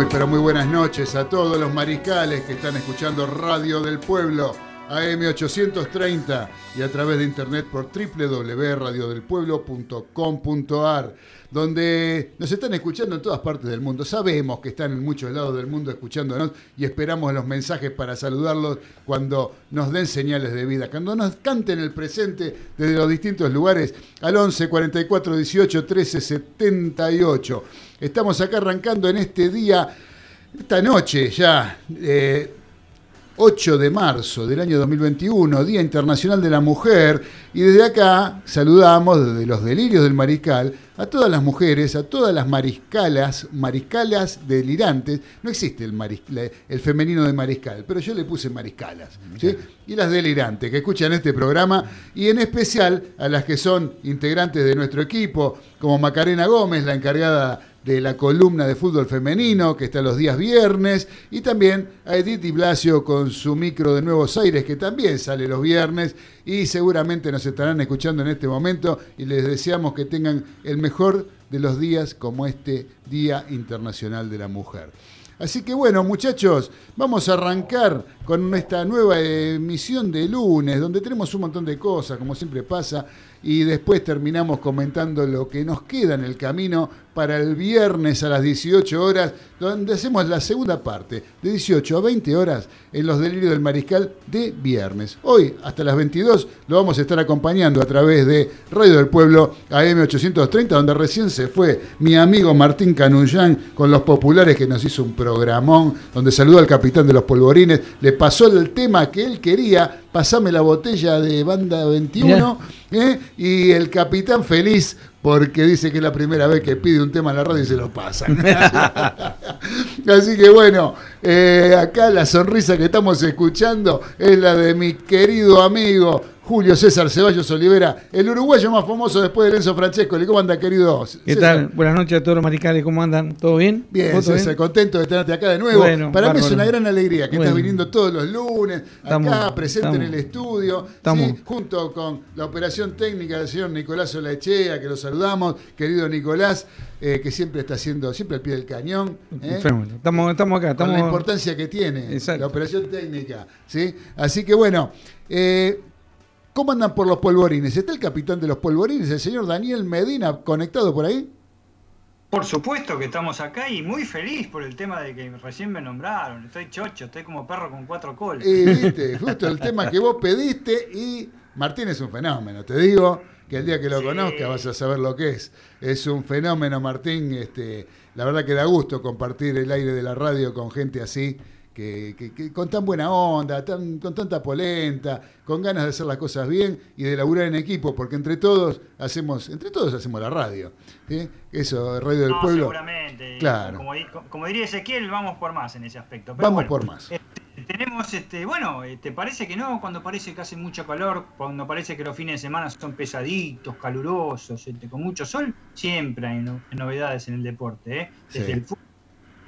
Muy pero muy buenas noches a todos los mariscales que están escuchando Radio del Pueblo AM830 y a través de internet por www.radiodelpueblo.com.ar, donde nos están escuchando en todas partes del mundo. Sabemos que están en muchos lados del mundo escuchándonos y esperamos los mensajes para saludarlos cuando nos den señales de vida, cuando nos canten el presente desde los distintos lugares al 11 44 18 13 78. Estamos acá arrancando en este día, esta noche ya. Eh, 8 de marzo del año 2021, Día Internacional de la Mujer, y desde acá saludamos desde los delirios del mariscal a todas las mujeres, a todas las mariscalas, mariscalas delirantes. No existe el, el femenino de mariscal, pero yo le puse mariscalas. Y las delirantes que escuchan este programa, y en especial a las que son integrantes de nuestro equipo, como Macarena Gómez, la encargada de la columna de fútbol femenino que está los días viernes y también a Edith Di Blasio con su micro de Nuevos Aires que también sale los viernes y seguramente nos estarán escuchando en este momento y les deseamos que tengan el mejor de los días como este Día Internacional de la Mujer. Así que bueno, muchachos, vamos a arrancar con esta nueva emisión de lunes, donde tenemos un montón de cosas, como siempre pasa, y después terminamos comentando lo que nos queda en el camino para el viernes a las 18 horas, donde hacemos la segunda parte, de 18 a 20 horas, en los delirios del mariscal de viernes. Hoy, hasta las 22, lo vamos a estar acompañando a través de Radio del Pueblo AM830, donde recién se fue mi amigo Martín Canullán con los populares que nos hizo un programón, donde saludó al capitán de los polvorines, le pasó el tema que él quería, pasame la botella de banda 21, ¿eh? y el capitán feliz porque dice que es la primera vez que pide un tema en la radio y se lo pasan. Así que bueno, eh, acá la sonrisa que estamos escuchando es la de mi querido amigo Julio César Ceballos Olivera, el uruguayo más famoso después de Enzo Francesco. ¿Cómo anda, querido? ¿Qué tal? Buenas noches a todos los maricales, ¿cómo andan? ¿Todo bien? Bien, César, contento de tenerte acá de nuevo. Para mí es una gran alegría que estás viniendo todos los lunes, acá presente en el estudio, junto con la operación técnica del señor Nicolás Olachea, que lo saludamos, querido Nicolás. Eh, que siempre está haciendo, siempre al pie del cañón. ¿eh? Estamos, estamos acá. Estamos... Con la importancia que tiene la operación técnica. ¿sí? Así que bueno, eh, ¿Cómo andan por los polvorines? ¿Está el capitán de los polvorines, el señor Daniel Medina, conectado por ahí? Por supuesto que estamos acá y muy feliz por el tema de que recién me nombraron. Estoy chocho, estoy como perro con cuatro colas. Y viste, justo el tema que vos pediste y Martín es un fenómeno, te digo que el día que lo conozcas vas a saber lo que es. Es un fenómeno, Martín. Este, la verdad que da gusto compartir el aire de la radio con gente así que, con tan buena onda, tan, con tanta polenta, con ganas de hacer las cosas bien y de laburar en equipo, porque entre todos hacemos, entre todos hacemos la radio. Eso, Radio del Pueblo. Seguramente. Claro. Como, diría Ezequiel, vamos por más en ese aspecto. vamos por más. Eh, tenemos, este, bueno, ¿te este, parece que no? Cuando parece que hace mucho calor, cuando parece que los fines de semana son pesaditos, calurosos, este, con mucho sol, siempre hay novedades en el deporte. ¿eh? Desde el fútbol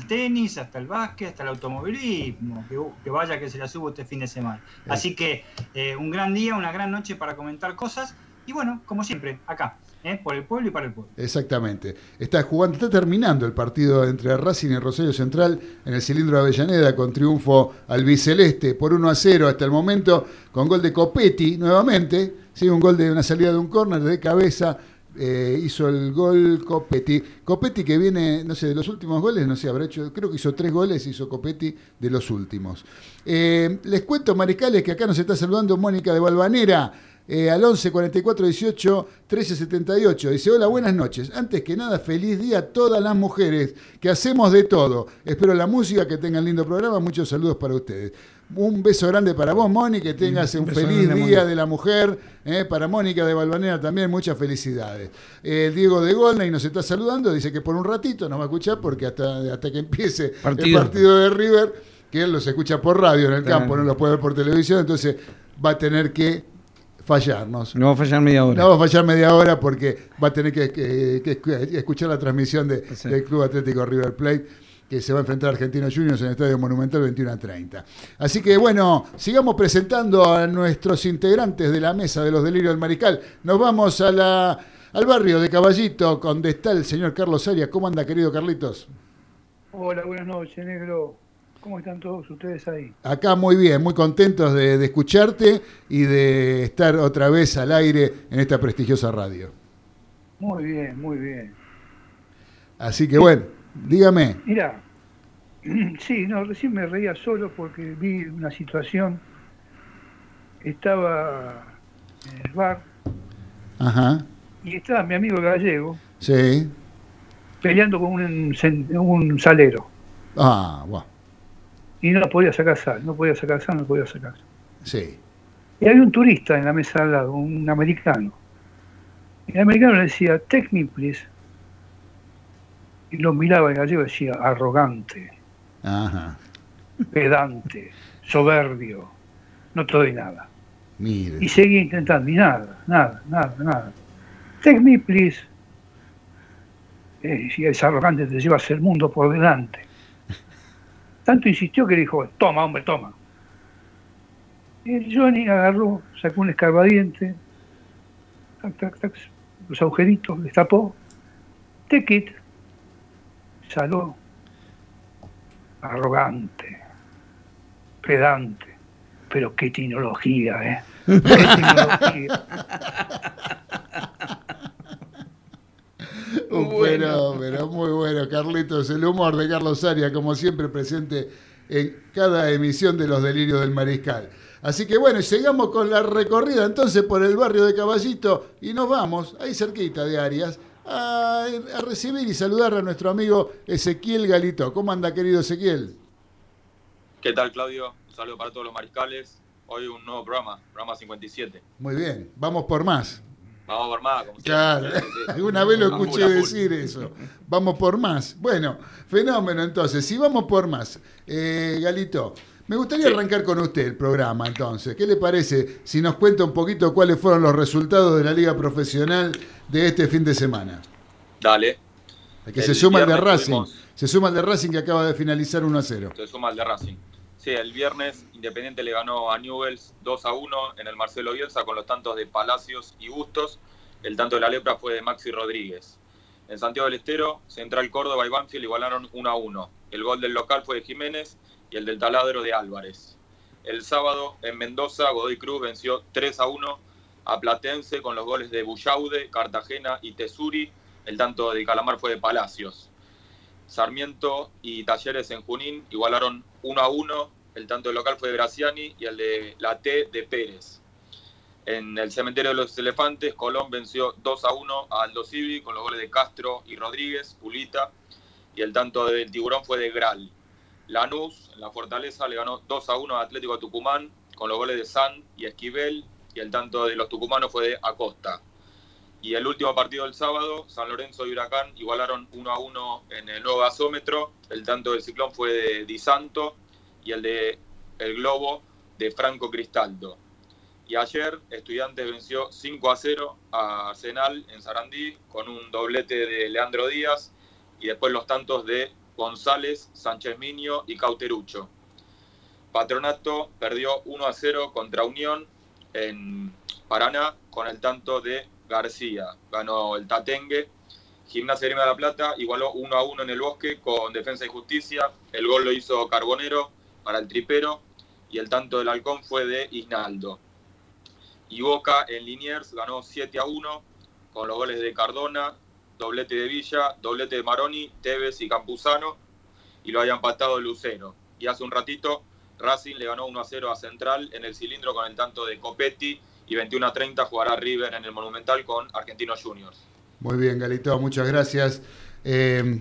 tenis, hasta el básquet, hasta el automovilismo, que, vaya que se la subo este fin de semana. Así que eh, un gran día, una gran noche para comentar cosas y bueno, como siempre, acá. ¿eh? por el pueblo y para el pueblo. Exactamente. Está jugando, está terminando el partido entre Racing y Rosario Central en el cilindro de Avellaneda con triunfo al biceleste por 1 a 0 hasta el momento, con gol de Copetti nuevamente, sí, un gol de una salida de un córner de cabeza eh, hizo el gol Copetti. Copetti que viene, no sé, de los últimos goles, no sé, habrá hecho, creo que hizo tres goles, hizo Copetti de los últimos. Eh, les cuento, Mariscales, que acá nos está saludando Mónica de Valvanera. Eh, al 11 44 18 13 78. Dice: Hola, buenas noches. Antes que nada, feliz día a todas las mujeres que hacemos de todo. Espero la música, que tengan lindo programa. Muchos saludos para ustedes. Un beso grande para vos, Moni, que tengas un, feliz día de la mujer. Eh, para Mónica de Balvanera también, muchas felicidades. Eh, Diego de Golney nos está saludando, dice que por un ratito nos va a escuchar porque hasta, hasta que empiece el partido de River, que él los escucha por radio en el campo, no los puede ver por televisión, entonces va a tener que fallarnos. No va a fallar media hora. No va a fallar media hora porque va a tener que, escuchar la transmisión de, del Club Atlético River Plate que se va a enfrentar a Argentinos Juniors en el Estadio Monumental 21 a 30. Así que bueno, sigamos presentando a nuestros integrantes de la mesa de los delirios del Mariscal. Nos vamos a la, al barrio de Caballito, donde está el señor Carlos Arias. ¿Cómo anda, querido Carlitos? Hola, buenas noches, negro. ¿Cómo están todos ustedes ahí? Acá muy bien, muy contentos de, escucharte y de estar otra vez al aire en esta prestigiosa radio. Muy bien, muy bien. Así que bueno, dígame. Mira, sí, no, recién me reía solo porque vi una situación. Estaba en el bar. Ajá. Y estaba mi amigo gallego. Sí. Peleando con un, un salero. Ah, wow y no podía sacar sal, no podía sacar sal, no podía sacar sal. Sí. Y había un turista en la mesa al lado, un americano. Y el americano le decía, take me please. Y lo miraba en gallego y decía, arrogante, Ajá. pedante, soberbio, no te doy nada. Mire. Y seguía intentando, y nada, nada, nada, nada. Take me please. Eh, si es arrogante, te llevas el mundo por delante. Tanto insistió que dijo, toma, hombre, toma. Y el Johnny agarró, sacó un escarbadiente, los agujeritos, destapó, take it, saló, arrogante, pedante, pero qué tecnología, ¿eh? Qué tecnología. Un fenómeno, muy bueno, Carlitos. El humor de Carlos Aria, como siempre, presente en cada emisión de Los Delirios del Mariscal. Así que bueno, llegamos con la recorrida entonces por el barrio de Caballito y nos vamos, ahí cerquita de Arias, a, recibir y saludar a nuestro amigo Ezequiel Galito. ¿Cómo anda, querido Ezequiel? ¿Qué tal, Claudio? Un saludo para todos los mariscales. Hoy un nuevo programa, programa 57. Muy bien, vamos por más. Vamos por más. claro, alguna vez lo escuché decir eso. Vamos por más. Bueno, fenómeno entonces. Si vamos por más, eh, Galito, me gustaría arrancar con usted el programa entonces. ¿Qué le parece si nos cuenta un poquito cuáles fueron los resultados de la liga profesional de este fin de semana? Dale. que se suma el de Racing. Se suma el de Racing que acaba de finalizar 1 a 0. Se suma el de Racing. Sí, el viernes Independiente le ganó a Newells 2 a 1 en el Marcelo Bielsa con los tantos de Palacios y Bustos. El tanto de la lepra fue de Maxi Rodríguez. En Santiago del Estero, Central Córdoba y Banfield igualaron 1 a 1. El gol del local fue de Jiménez y el del taladro de Álvarez. El sábado en Mendoza, Godoy Cruz venció 3 a 1 a Platense con los goles de Bullaude, Cartagena y Tesuri. El tanto de Calamar fue de Palacios. Sarmiento y Talleres en Junín igualaron 1 a 1. El tanto del local fue de Graciani y el de la T de Pérez. En el cementerio de los elefantes, Colón venció 2 a 1 a Aldo Civi con los goles de Castro y Rodríguez, Pulita, y el tanto del tiburón fue de Gral. Lanús, en la Fortaleza, le ganó 2 a 1 a Atlético Tucumán con los goles de San y Esquivel, y el tanto de los tucumanos fue de Acosta. Y el último partido del sábado, San Lorenzo y Huracán igualaron 1 a 1 en el nuevo gasómetro. El tanto del ciclón fue de Di Santo y el de El Globo de Franco Cristaldo. Y ayer Estudiantes venció 5 a 0 a Arsenal en Sarandí con un doblete de Leandro Díaz y después los tantos de González, Sánchez Miño y Cauterucho. Patronato perdió 1 a 0 contra Unión en Paraná con el tanto de García. Ganó el Tatengue. Gimnasia Grima de la Plata igualó 1 a 1 en el bosque con Defensa y Justicia. El gol lo hizo Carbonero para el tripero y el tanto del Halcón fue de Isnaldo. Y Boca en Liniers ganó 7 a 1 con los goles de Cardona, doblete de Villa, doblete de Maroni, Tevez y Campuzano, y lo había empatado Lucero. Y hace un ratito Racing le ganó 1 a 0 a Central en el cilindro con el tanto de Copetti y 21 a 30 jugará River en el Monumental con Argentinos Juniors. Muy bien, Galito, muchas gracias. Eh,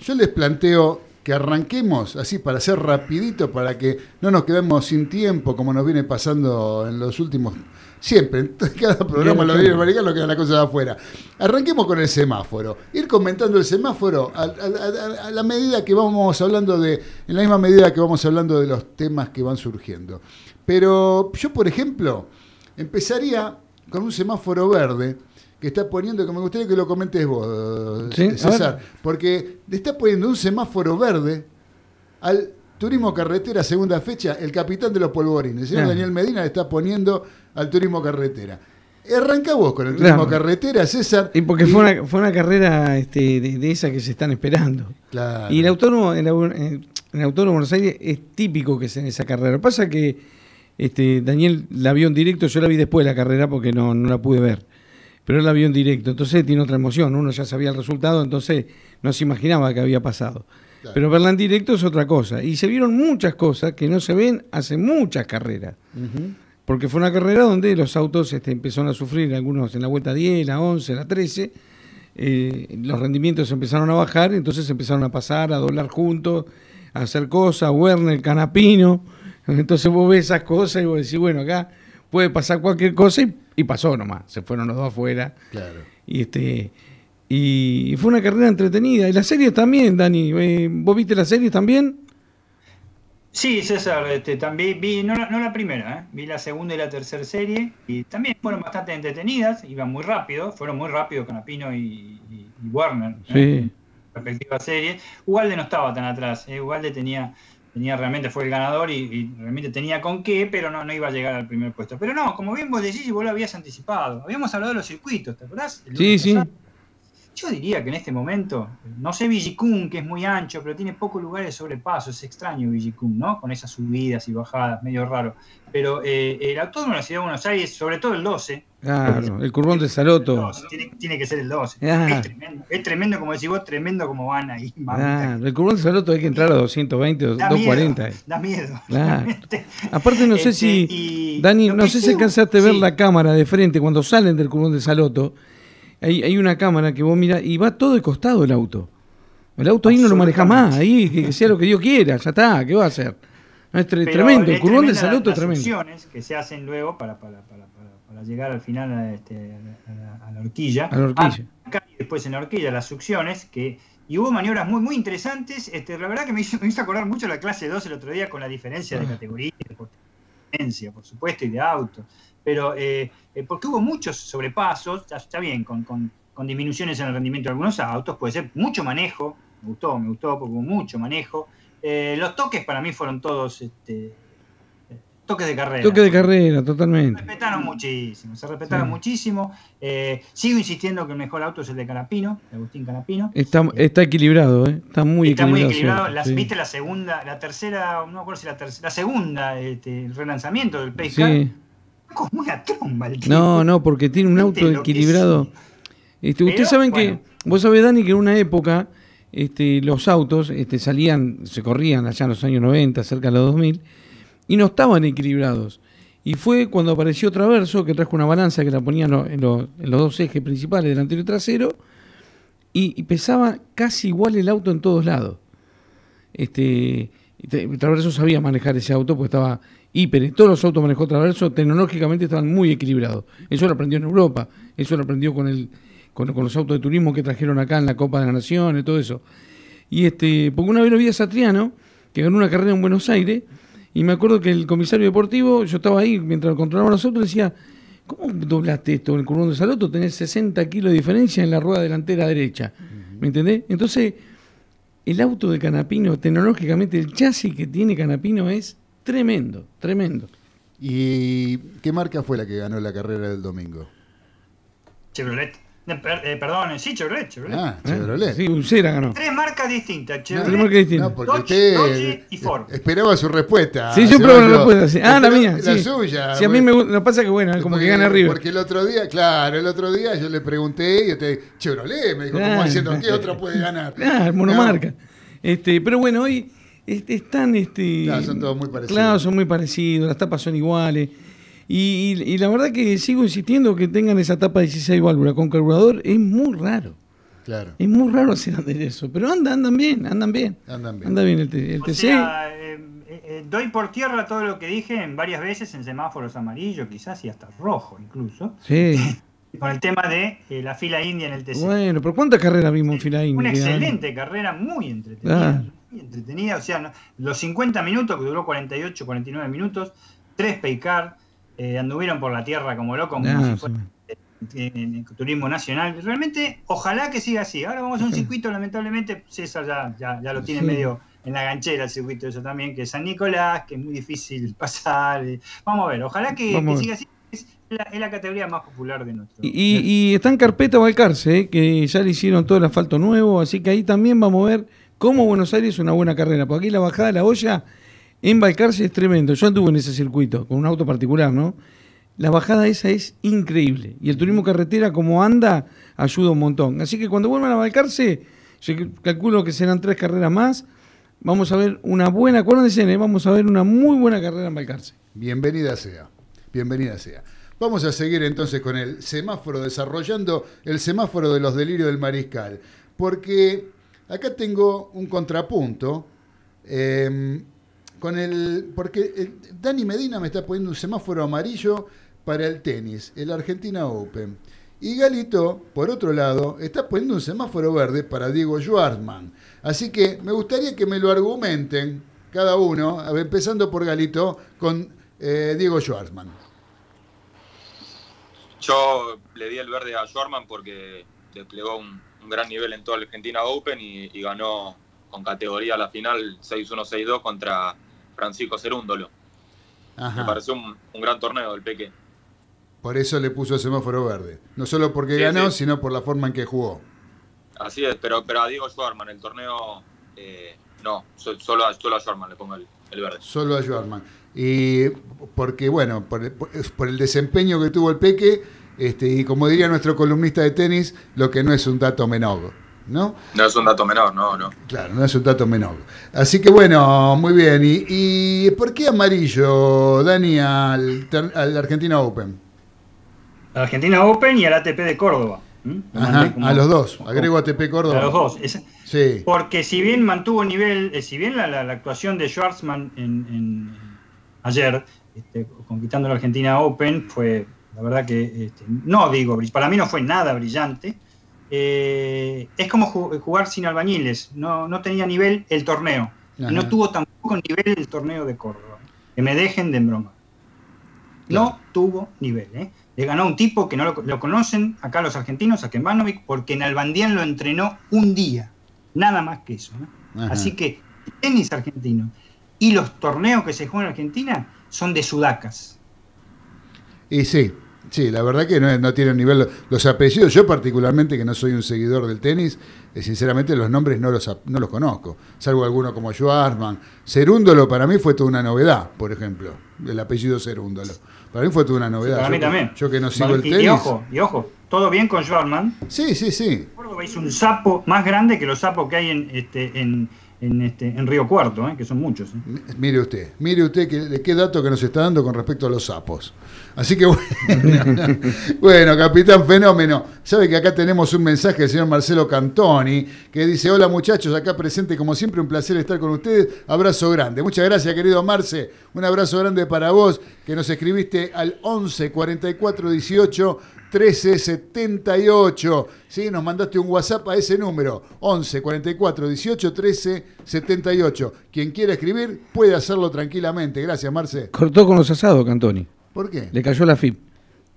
yo les planteo que arranquemos así para ser rapidito, para que no nos quedemos sin tiempo, como nos viene pasando en los últimos... Siempre, en cada programa lo viene lo queda la cosa de afuera. Arranquemos con el semáforo. Ir comentando el semáforo a, a, a, la medida que vamos hablando de, en la misma medida que vamos hablando de los temas que van surgiendo. Pero yo, por ejemplo, empezaría con un semáforo verde que está poniendo, que me gustaría que lo comentes vos, Sí, César, porque le está poniendo un semáforo verde al turismo carretera segunda fecha, el capitán de los polvorines, el señor. Daniel Medina le está poniendo al turismo carretera. Arranca vos con el turismo Claro. carretera, César. Y porque fue una, fue una carrera este, de, de esa que se están esperando. Claro. Y el autónomo, el autónomo de Buenos Aires es típico que sea en esa carrera. Lo que pasa que este, Daniel la vio en directo, yo la vi después de la carrera porque no, no la pude ver. Pero él la vio en directo, entonces tiene otra emoción. Uno ya sabía el resultado, entonces no se imaginaba que había pasado. Claro. Pero verla en directo es otra cosa. Y se vieron muchas cosas que no se ven hace muchas carreras. Porque fue una carrera donde los autos este, empezaron a sufrir, algunos en la vuelta 10, la 11, la 13. eh, los rendimientos empezaron a bajar, entonces empezaron a pasar, a doblar juntos, a hacer cosas, Werner, Canapino. Entonces vos ves esas cosas y vos decís, bueno, acá puede pasar cualquier cosa y, y pasó nomás. Se fueron los dos afuera. Claro. Y este y fue una carrera entretenida. Y las series también, Dani. eh, ¿Vos viste las series también? Sí, César, este, también vi, no la, no la primera, ¿eh? vi la segunda y la tercera serie y también fueron bastante entretenidas, iban muy rápido, fueron muy rápido Canapino y, y, y Warner, ¿eh? Sí. respectiva serie. Ugalde no estaba tan atrás, ¿eh? Ugalde tenía, tenía realmente, fue el ganador y, y realmente tenía con qué, pero no, no iba a llegar al primer puesto. Pero no, como bien vos decís y vos lo habías anticipado, habíamos hablado de los circuitos, ¿te acordás? El Sí, sí. pasado. Yo diría que en este momento, no sé Villicum, que es muy ancho, pero tiene pocos lugares de sobrepaso, es extraño Villicum, ¿no? Con esas subidas y bajadas, medio raro. Pero eh, el autódromo de la Ciudad de Buenos Aires, sobre todo el 12, Claro, el curvón de Saloto. 12, tiene, tiene que ser el 12. Ah. Es tremendo, es tremendo, como decís vos, tremendo como van ahí. Claro, el curvón de Saloto hay que entrar a 220 o Da 240. miedo, da miedo. Claro. Aparte no sé Este, si, Dani, no sé si alcanzaste a ver la cámara de frente cuando salen del curvón de Saloto. Hay, hay una cámara que vos mirás y va todo de costado el auto. El auto ahí no lo maneja más, ahí que, que sea lo que Dios quiera, ya está, ¿qué va a hacer? No, es tre- Pero tremendo, el curvón de Saloto es las tremendo. succiones que se hacen luego para, para, para, para, llegar al final a, este, a, la, a la horquilla. A la horquilla. Acá y después en la horquilla las succiones que y hubo maniobras muy muy interesantes. Este, la verdad que me hizo, me hizo acordar mucho la clase 2 el otro día con la diferencia de Ah. categoría, de potencia, por supuesto, y de auto. Pero eh, eh, porque hubo muchos sobrepasos, está bien, con, con, con disminuciones en el rendimiento de algunos autos, puede ser mucho manejo, me gustó, me gustó porque hubo mucho manejo. Eh, los toques para mí fueron todos este, eh, toques de carrera. Toque de carrera, Se totalmente. respetaron muchísimo, se respetaron Sí. muchísimo. Eh, sigo insistiendo que el mejor auto es el de Canapino, de Agustín Canapino. Está, está equilibrado, ¿eh? está muy Está muy equilibrado. equilibrado. siempre, Las- sí. ¿Viste la segunda, la tercera, no me acuerdo si la tercera, la segunda, este, el relanzamiento del Pace Sí. Como una tromba el tipo. No, no, porque tiene un auto equilibrado. Este, Ustedes saben bueno. que, vos sabés, Dani, que en una época este, los autos este, salían, se corrían allá en los años 90, cerca de los 2000, y no estaban equilibrados. Y fue cuando apareció Traverso, que trajo una balanza que la ponía en, lo- en lo- en los dos ejes principales, delantero y trasero, y, y pesaba casi igual el auto en todos lados. Este, Traverso sabía manejar ese auto, porque estaba hiper. Todos los autos manejó Traverso, tecnológicamente estaban muy equilibrados. Eso lo aprendió en Europa, eso lo aprendió con, el, con, con los autos de turismo que trajeron acá en la Copa de la Nación y todo eso. Y este, porque una vez lo vi a Satriano, que ganó una carrera en Buenos Aires, y me acuerdo que el comisario deportivo, yo estaba ahí mientras controlaban los autos, decía, ¿cómo doblaste esto en el curvón de Saloto? Tenés 60 kilos de diferencia en la rueda delantera derecha. ¿Me entendés? Entonces, el auto de Canapino, tecnológicamente, el chasis que tiene Canapino es tremendo, tremendo. ¿Y qué marca fue la que ganó la carrera del domingo? Chevrolet. Eh, per- eh, perdón, sí, Chevrolet, Chevrolet. Ah, ¿Eh? Chevrolet. Sí, Ucera ganó. Tres marcas distintas, Tres Chevrolet. marcas distintas. No, porque Dodge, usted Dodge y Ford. esperaba su respuesta. Sí, yo probé la respuesta. sí. Ah, la mía. La sí. suya. Sí, a mí me gusta. Lo que pasa es que, bueno, como Porque- que gana arriba. Porque el otro día, claro, el otro día yo le pregunté y usted, Chevrolet, me dijo, como Claro. diciendo, ¿qué otro puede ganar? Claro, monomarca. Este, pero bueno, hoy están. Este, Claro, son todos muy parecidos. Claro, son muy parecidos, las tapas son iguales. Y, y- y la verdad que sigo insistiendo que tengan esa tapa de 16 válvulas con carburador, es muy raro. Claro, Es muy raro hacer eso. Pero andan, andan bien, andan bien. andan bien. Anda bien el, T- el O TC. sea, eh, eh, eh, doy por tierra todo lo que dije en varias veces en semáforos amarillos, quizás y hasta rojo incluso, Sí. con el tema de eh, la fila india en el TC. Bueno, pero ¿cuántas carreras vimos en fila india? Una excelente carrera, muy entretenida. Claro. Muy entretenida, o sea, no- los 50 minutos, que duró 48, 49 minutos, tres Paycar, eh, anduvieron por la tierra como locos, como Ah, si fuera sí. en, turismo nacional. Realmente, ojalá que siga así. Ahora vamos a un circuito, lamentablemente, César ya, ya, ya lo tiene Sí. medio en la ganchera el circuito eso también, que es San Nicolás, que es muy difícil pasar. eh. Vamos a ver, ojalá que, siga así. Es la, es la categoría más popular de nuestro. Y, y- y está en carpeta Balcarce, ¿eh? que ya le hicieron todo el asfalto nuevo, así que ahí también vamos a ver cómo Buenos Aires es una buena carrera. Porque aquí la bajada de la olla en Balcarce es tremendo. Yo anduve en ese circuito con un auto particular, ¿no? La bajada esa es increíble. Y el turismo carretera, como anda, ayuda un montón. Así que cuando vuelvan a Balcarce, yo calculo que serán tres carreras más. Vamos a ver una buena, acuérdense, ¿eh? vamos a ver una muy buena carrera en Balcarce. Bienvenida sea, bienvenida sea. Vamos a seguir entonces con el semáforo, desarrollando el semáforo de los delirios del mariscal, porque acá tengo un contrapunto, eh, con el, porque el- Dani Medina me está poniendo un semáforo amarillo para el tenis, el Argentina Open. Y Galito, por otro lado, está poniendo un semáforo verde para Diego Schwartzman. Así que me gustaría que me lo argumenten cada uno, empezando por Galito, con eh, Diego Schwartzman. Yo le di el verde a Schwarman porque desplegó un, un gran nivel en toda la Argentina Open y, y ganó con categoría la final 6-1-6-2 contra Francisco Cerúndolo. Me pareció un, un gran torneo del Peque. Por eso le puso semáforo verde. No solo porque Sí, ganó, sí. sino por la forma en que jugó. Así es, pero, pero a Diego Schwarman el torneo, eh, no, so- solo a, solo a Schwarman le pongo el, el verde. Solo a Schwartzman. Y porque, bueno, por el, por el desempeño que tuvo el Peque, este, y como diría nuestro columnista de tenis, lo que no es un dato menor. ¿No? No es un dato menor, no, no. Claro, no es un dato menor. Así que bueno, muy bien. ¿Y, y por qué amarillo, Dani, al, al Argentina Open? La Argentina Open y al ATP de Córdoba. a los dos. Agrego ATP Córdoba. A los dos. Es- Sí. porque si bien mantuvo nivel, eh, si bien la, la- la actuación de Schwartzman en, en- ayer, este, conquistando la Argentina Open, fue, la verdad que, este, no digo, para mí no fue nada brillante. eh, es como ju- jugar sin albañiles, no, no tenía nivel el torneo. Y no Ajá. tuvo tampoco nivel el torneo de Córdoba. Que me dejen de broma. No tuvo nivel. ¿eh? Le ganó un tipo que no lo, lo conocen acá los argentinos, a Kembanovic, porque en Albandián lo entrenó un día. Nada más que eso. ¿no? Ajá. Así que tenis argentino y los torneos que se juegan en Argentina son de sudacas. Y sí, sí, la verdad que no, no tienen nivel. Los apellidos, yo particularmente, que no soy un seguidor del tenis, eh, sinceramente los nombres no los, no los conozco. Salvo alguno como Schwarzman. Cerúndolo para mí fue toda una novedad, por ejemplo. El apellido Cerúndolo. Para mí fue toda una novedad. Para yo, mí también. yo que no sigo el y, tenis. y ojo, y ojo, todo bien con Schwarman. Sí, sí, sí. Córdoba hizo un sapo más grande que los sapos que hay en, este, en, en, este, en Río Cuarto, ¿eh? que son muchos. ¿eh? Mire usted, mire usted que, qué dato que nos está dando con respecto a los sapos. Así que bueno, bueno, capitán fenómeno, sabe que acá tenemos un mensaje del señor Marcelo Cantoni que dice, hola muchachos, acá presente como siempre, un placer estar con ustedes, abrazo grande. Muchas gracias querido Marce, un abrazo grande para vos que nos escribiste al 11 44 18 13 78. ¿sí? Nos mandaste un WhatsApp a ese número, 11 44 18 13 78. Quien quiera escribir puede hacerlo tranquilamente. Gracias, Marce. Cortó con los asados, Cantoni. ¿Por qué? Le cayó la FIP.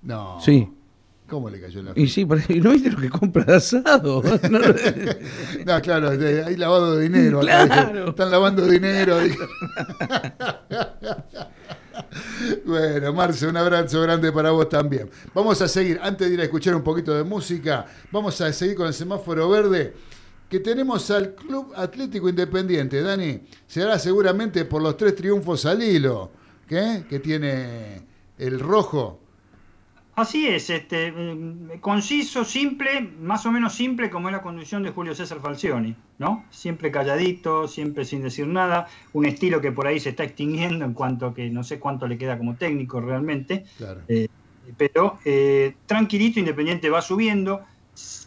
No. Sí. ¿Cómo le cayó la Y sí, ¿y no viste lo que compra de asado? No, claro, hay lavado de dinero. Claro. Están lavando dinero. Bueno, Marce, un abrazo grande para vos también. Vamos a seguir, antes de ir a escuchar un poquito de música, vamos a seguir con el semáforo verde, que tenemos al Club Atlético Independiente. Dani, se hará seguramente por los tres triunfos al hilo, ¿qué? que tiene el rojo. Así es, este, mm, conciso, simple, más o menos simple como es la conducción de Julio César Falcioni, ¿no? Siempre calladito, siempre sin decir nada, un estilo que por ahí se está extinguiendo en cuanto a que no sé cuánto le queda como técnico realmente, Claro. eh, pero eh, tranquilito, Independiente va subiendo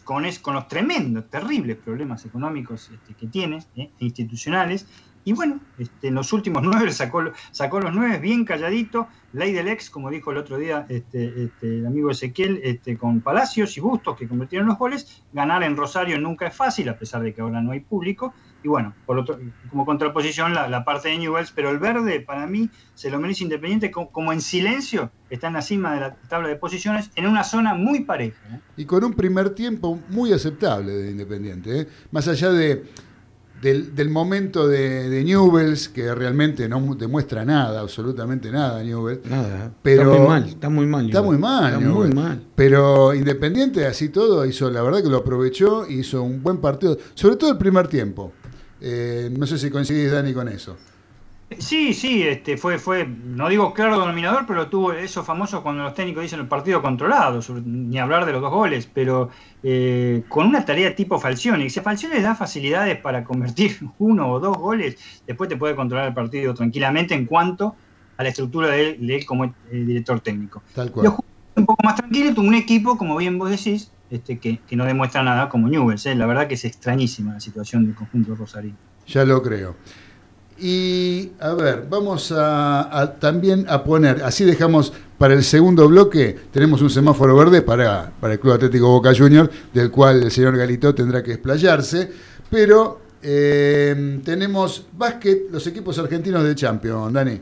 con, es, con los tremendos, terribles problemas económicos este, que tiene, eh, e institucionales, y bueno, este, en los últimos nueve sacó, sacó los nueve bien calladito, ley del ex, como dijo el otro día este, este, el amigo Ezequiel, este, con Palacios y Bustos que convirtieron los goles, ganar en Rosario nunca es fácil, a pesar de que ahora no hay público, y bueno, por otro, como contraposición la, parte de Newells, pero el verde para mí se lo merece Independiente como, como en silencio, está en la cima de la tabla de posiciones, en una zona muy pareja. ¿eh? Y con un primer tiempo muy aceptable de Independiente. ¿eh? Más allá de, del, del momento de, de Newells, que realmente no mu- demuestra nada, absolutamente nada, Newells. Nada. Pero- está muy mal, está muy mal. Está muy mal, Está muy mal. Pero Independiente, así todo, hizo, la verdad que lo aprovechó, hizo un buen partido, sobre todo el primer tiempo. Eh, no sé si coincidís, Dani, con eso. Sí, sí, este, fue, fue, no digo claro dominador, pero tuvo esos famosos cuando los técnicos dicen el partido controlado, sobre- ni hablar de los dos goles, pero eh, con una tarea tipo Falcioni. Si Falcioni le da facilidades para convertir uno o dos goles, después te puede controlar el partido tranquilamente en cuanto a la estructura de él, de él como eh, director técnico. Tal cual. un poco más tranquilo, tuvo un equipo, como bien vos decís, este, que, que no demuestra nada como Newell's. ¿eh? La verdad que es extrañísima la situación del conjunto rosarino. Ya lo creo. Y a ver, vamos a, también a poner, así dejamos para el segundo bloque, tenemos un semáforo verde para, para el Club Atlético Boca Juniors, del cual el señor Galito tendrá que explayarse, pero eh, tenemos básquet, los equipos argentinos de Champions, Dani.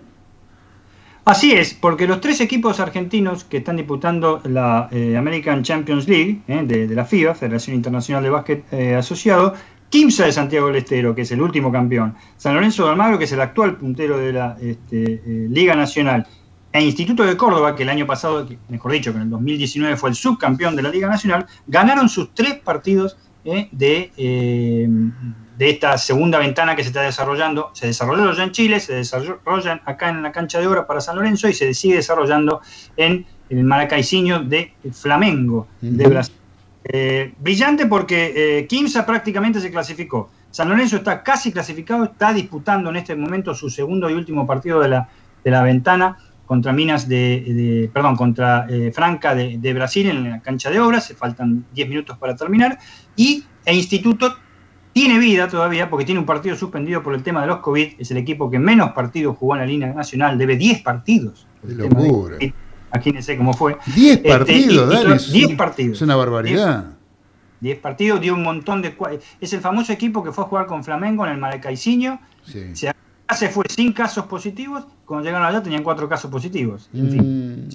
Así es, porque los tres equipos argentinos que están disputando la eh, American Champions League eh, de, de la FIBA, Federación Internacional de Básquet eh, Asociado, Quimsa de Santiago del Estero, que es el último campeón, San Lorenzo de Almagro, que es el actual puntero de la este, eh, Liga Nacional, e Instituto de Córdoba, que el año pasado, mejor dicho, que en el 2019 fue el subcampeón de la Liga Nacional, ganaron sus tres partidos eh, de, eh, de esta segunda ventana que se está desarrollando. Se desarrolló ya en Chile, se desarrollan acá en la cancha de obra para San Lorenzo y se sigue desarrollando en el Maracaicinho de Flamengo de. Brasil. Eh, brillante porque eh, Quimsa prácticamente se clasificó. San Lorenzo está casi clasificado, está disputando en este momento su segundo y último partido de la, de la ventana contra Minas de, de- perdón, contra eh, Franca de, de Brasil en la cancha de obras, se faltan 10 minutos para terminar, y el Instituto tiene vida todavía porque tiene un partido suspendido por el tema de los COVID, es el equipo que menos partidos jugó en la línea nacional, debe 10 partidos. Qué de locura. Imagínense cómo fue. 10 Este, partidos, es 10 un- partidos. Es una barbaridad. 10 partidos, dio un montón de... Es el famoso equipo que fue a jugar con Flamengo en el Maracaicinho. Sí. Se, se fue sin casos positivos. Cuando llegaron allá tenían cuatro casos positivos. En fin,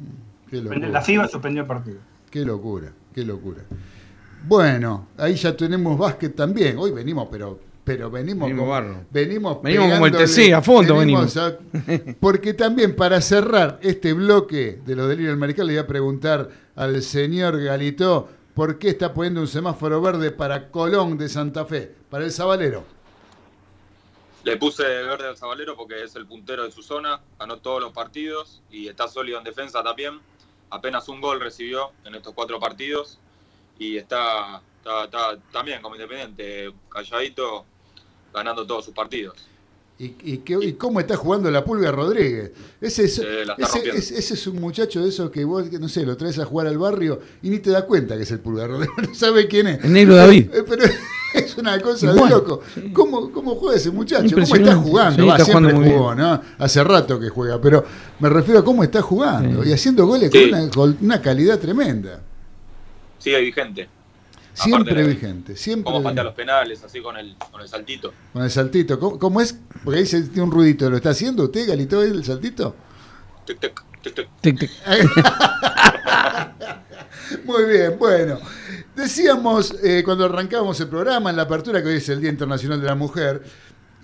Mm, la FIBA suspendió el partido. Qué locura, qué locura. Bueno, ahí ya tenemos básquet también. Hoy venimos, pero, pero venimos, Venimos venimos, Venimos como el TC, a fondo a- porque también para cerrar este bloque de los delirios del Marical le voy a preguntar al señor Galito por qué está poniendo un semáforo verde para Colón de Santa Fe, para el Sabalero. Le puse verde al Zabalero porque es el puntero de su zona, ganó todos los partidos y está sólido en defensa también. Apenas un gol recibió en estos cuatro partidos y está, está, está también como independiente, calladito, ganando todos sus partidos. ¿Y, y, qué- y cómo está jugando la Pulga Rodríguez? Ese es, Eh, ese, es- ese es un muchacho de esos que vos, que no sé, lo traes a jugar al barrio y ni te das cuenta que es el Pulga Rodríguez. No sabe quién es. El negro David. Eh, Pero es una cosa Igual, de loco. sí. ¿Cómo, ¿Cómo juega ese muchacho? ¿Cómo está jugando? Sí, Va, está siempre jugando muy jugó, ¿no? Hace rato que juega, pero me refiero a cómo está jugando Sí. y haciendo goles Sí. con, una, con una calidad tremenda. Sigue vigente. Siempre de- vigente, siempre Cómo patea los penales, así con el, con el saltito. con el saltito. ¿Cómo, cómo es? Porque ahí se tiene un ruidito. ¿Lo está haciendo usted, Galito, el saltito? Tic, tic, tic, tic. Tic, tic. Muy bien, bueno. Decíamos eh, cuando arrancábamos el programa, en la apertura, que hoy es el Día Internacional de la Mujer,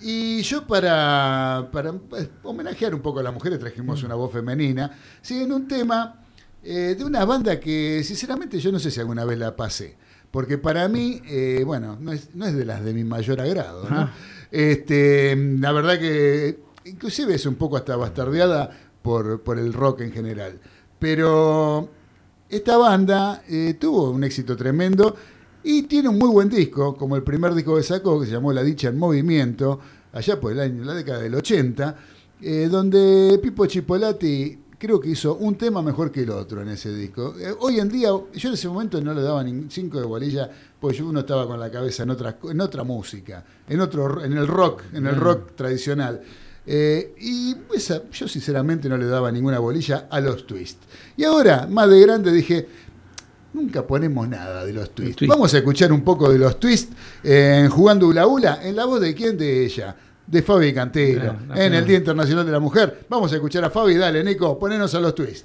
Y yo para, para pues, homenajear un poco a las mujeres trajimos una voz femenina, sí, en un tema eh, de una banda que sinceramente yo no sé si alguna vez la pasé, porque para mí, eh, bueno, no es, no es de las de mi mayor agrado, ¿no? Este, la verdad que inclusive es un poco hasta bastardeada por, por el rock en general. Pero esta banda eh, tuvo un éxito tremendo y tiene un muy buen disco, como el primer disco que sacó, que se llamó La Dicha en Movimiento, allá por el año, la década del 80, eh, donde Pipo Chipolati creo que hizo un tema mejor que el otro en ese disco. Eh, hoy en día, yo en ese momento no le daba ni cinco de bolilla, porque yo uno estaba con la cabeza en otra, en otra música, en, otro, en el rock, en el rock tradicional. Eh, y esa, yo sinceramente no le daba ninguna bolilla a los twists. Y ahora, más de grande, dije, nunca ponemos nada de los twists. twists. Vamos a escuchar un poco de los twists en Jugando Ula Ula, en la voz de quién, de ella. De Fabi Cantero, en el Día Internacional de la Mujer. Vamos a escuchar a Fabi, dale, Nico, ponenos a los twists.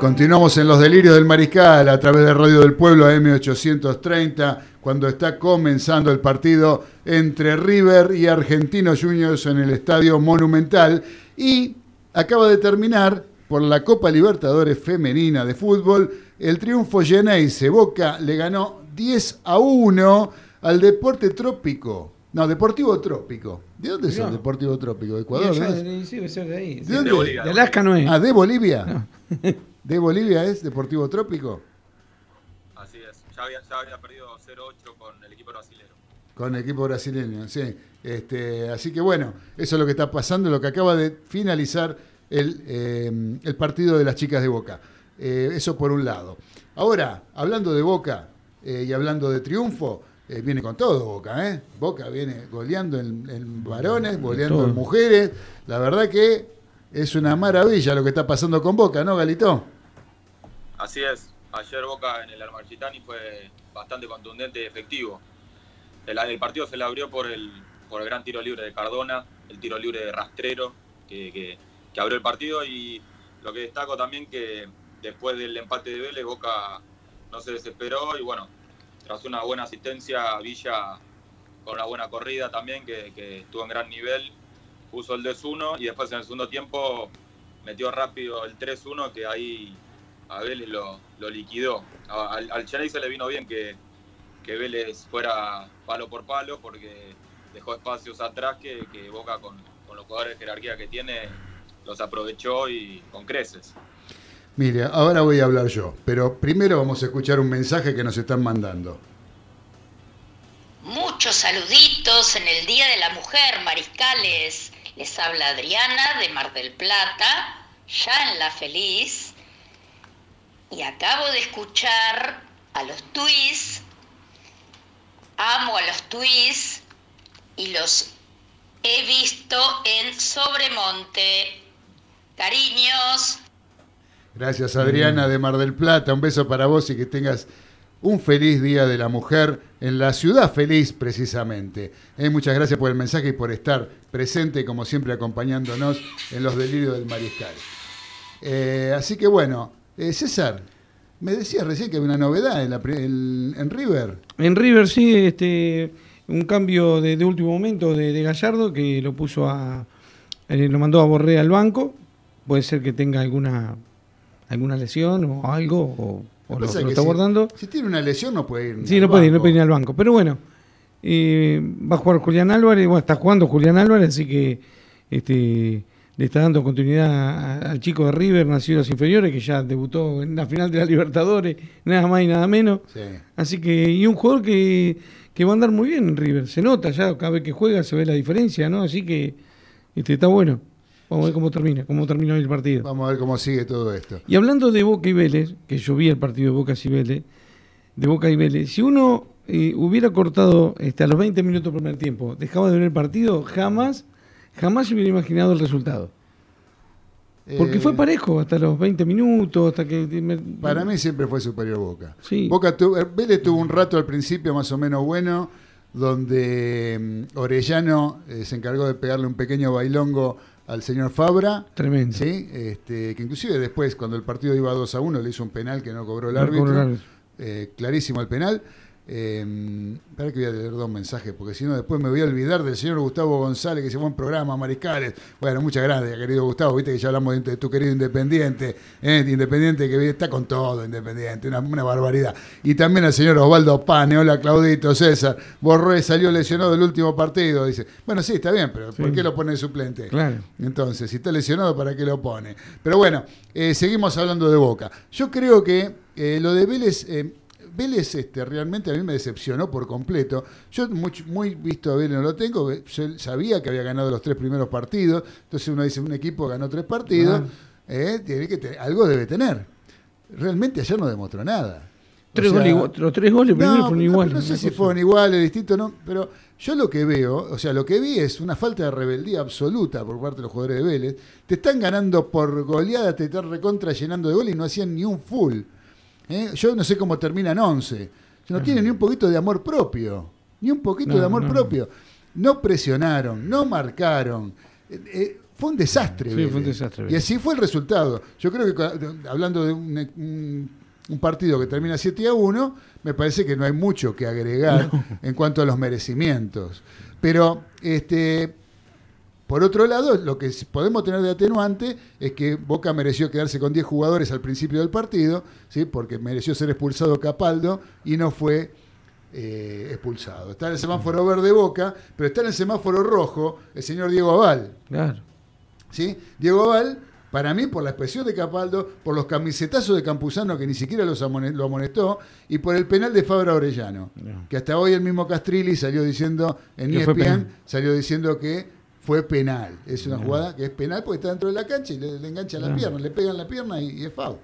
Continuamos en los delirios del mariscal a través de Radio del Pueblo AM830 cuando está comenzando el partido entre River y Argentinos Juniors en el Estadio Monumental y acaba de terminar por la Copa Libertadores Femenina de Fútbol el triunfo Geneise. Boca le ganó 10 a 1 al Deporte Trópico. No, Deportivo Trópico. ¿De dónde es el No. Deportivo Trópico? ¿De Ecuador? allá no es? de- sí, de ahí. ¿De dónde? De Bolivia. De Alaska no es. Ah, ¿de Bolivia? No. ¿De Bolivia es Deportivo Trópico? Así es. Ya había, ya había perdido 0-8 con el equipo brasileño. Con el equipo brasileño, sí. Este, así que bueno, eso es lo que está pasando, lo que acaba de finalizar el, eh, el partido de las chicas de Boca. Eh, eso por un lado. Ahora, hablando de Boca eh, y hablando de triunfo, eh, viene con todo Boca, ¿eh? Boca viene goleando en, en varones, goleando en mujeres. La verdad que es una maravilla lo que está pasando con Boca, ¿no, Galito? Así es. Ayer Boca en el Armarchitani fue bastante contundente y efectivo. El, partido se le abrió por el, por el gran tiro libre de Cardona, el tiro libre de Rastrero, que abrió el partido. Y lo que destaco también que después del empate de Vélez, Boca no se desesperó y bueno, tras una buena asistencia, Villa con una buena corrida también, que, que estuvo en gran nivel, puso el 2-1 y después en el segundo tiempo metió rápido el 3-1 que ahí a Vélez lo, lo liquidó. A- Al, al se le vino bien que, que Vélez fuera palo por palo porque dejó espacios atrás que, que Boca con, con los jugadores de jerarquía que tiene los aprovechó y con creces. Mire, ahora voy a hablar yo, pero primero vamos a escuchar un mensaje que nos están mandando. Muchos saluditos en el Día de la Mujer, mariscales. Les habla Adriana de Mar del Plata, ya en La Feliz. Y acabo de escuchar a los tuis. Amo a los tuis y los he visto en Sobremonte. Cariños. Gracias Adriana de Mar del Plata, un beso para vos y que tengas un feliz Día de la Mujer en la ciudad feliz precisamente. Eh, muchas gracias por el mensaje y por estar presente como siempre acompañándonos en los delirios del mariscal. Eh, así que bueno, eh, César, me decías recién que había una novedad en, la pri- en- en River. En River sí, este, un cambio de, de último momento de, de Gallardo que lo puso a, eh, lo mandó a Borré al banco. Puede ser que tenga alguna alguna lesión o algo o, o lo, lo está si- guardando. Si tiene una lesión no puede ir. Sí, no puede, ir, no puede ir al banco. Pero bueno, eh, va a jugar Julián Álvarez, bueno, está jugando Julián Álvarez, así que este, le está dando continuidad al chico de River, nacido en las inferiores, que ya debutó en la final de la Libertadores, nada más y nada menos. Sí. Así que, y un jugador que, que va a andar muy bien en River, se nota ya, cada vez que juega se ve la diferencia, ¿no? Así que este, está bueno. Vamos a ver cómo termina, cómo termina hoy el partido. Vamos a ver cómo sigue todo esto. Y hablando de Boca y Vélez, que yo vi el partido de Boca y Vélez, de Boca y Vélez, si uno eh, hubiera cortado este, a los 20 minutos del primer tiempo, dejaba de ver el partido, jamás, jamás se hubiera imaginado el resultado. Porque Eh, fue parejo hasta los 20 minutos, hasta que... me- Para mí siempre fue superior Boca. Sí. Boca tuvo, eh, Vélez tuvo un rato al principio más o menos bueno, donde mm, Orellano eh, se encargó de pegarle un pequeño bailongo al señor Fabra. Tremendo. Sí, este, que inclusive después, cuando el partido iba 2 a 1, le hizo un penal que no cobró el No árbitro. cobró el árbitro. Eh, clarísimo el penal. Eh, espera que voy a leer dos mensajes, porque si no después me voy a olvidar del señor Gustavo González, que dice buen programa, Mariscales. Bueno, muchas gracias, querido Gustavo. Viste que ya hablamos de, tu querido Independiente, eh, Independiente que está con todo, Independiente, una, una barbaridad. Y también al señor Osvaldo Pane, hola Claudito, César. Borré salió lesionado del último partido, dice. Bueno, sí, está bien, pero ¿por qué lo pone de suplente? Claro. Entonces, si está lesionado, ¿para qué lo pone? Pero bueno, eh, seguimos hablando de Boca. Yo creo que eh, lo de Vélez, Vélez este, realmente a mí me decepcionó por completo. Yo muy, muy visto a Vélez no lo tengo, yo sabía que había ganado los tres primeros partidos, entonces uno dice, un equipo ganó tres partidos, Ah. eh, tiene que te- algo debe tener. Realmente ayer no demostró nada. O Tres sea, goles igual- los tres goles primero no, fueron iguales. No sé si cosa. fueron iguales, distintos, no, pero yo lo que veo, o sea, lo que vi es una falta de rebeldía absoluta por parte de los jugadores de Vélez. Te están ganando por goleada, te están recontra llenando de goles y no hacían ni un full. ¿Eh? Yo no sé cómo terminan 11. No tienen ni un poquito de amor propio. Ni un poquito No, de amor no. propio. No presionaron, no marcaron. Eh, eh, fue un desastre. Sí, fue un desastre, Y así fue el resultado. Yo creo que hablando de un, un- un partido que termina 7 a 1, me parece que no hay mucho que agregar en cuanto a los merecimientos. Pero, este, por otro lado, lo que podemos tener de atenuante es que Boca mereció quedarse con 10 jugadores al principio del partido, ¿sí? porque mereció ser expulsado Capaldo y no fue eh, expulsado. Está en el semáforo verde Boca, pero está en el semáforo rojo el señor Diego Aval. Claro. ¿sí? Diego Val, para mí, por la expresión de Capaldo, por los camisetazos de Campuzano que ni siquiera los lo amonestó, y por el penal de Fabra Orellano, No. que hasta hoy el mismo Castrilli salió diciendo, en ESPN, salió diciendo que fue penal. Es una jugada que es penal porque está dentro de la cancha y le, le engancha la pierna, le pegan la pierna y, y es foul.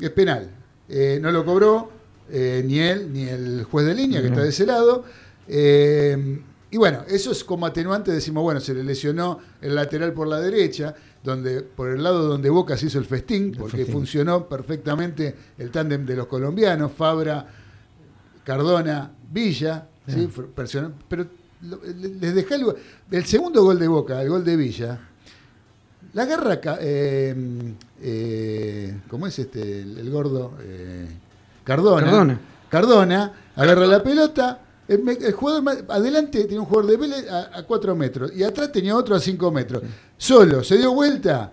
Es penal. Eh, no lo cobró. eh, ni él, ni el juez de línea que está de ese lado. Eh, y bueno, eso es como atenuante, decimos, bueno, se le lesionó el lateral por la derecha, donde por el lado donde Boca se hizo el festín, porque festín. funcionó perfectamente el tándem de los colombianos, Fabra, Cardona, Villa, ¿sí? Pero les dejé algo. El segundo gol de Boca, el gol de Villa, la Ca- eh, eh, ¿cómo es este? El, el gordo, eh, Cardona. Cardona. Cardona, agarra la pelota. El, el jugador más- adelante tenía un jugador de Vélez a 4 metros y atrás tenía otro a 5 metros. Solo, se dio vuelta.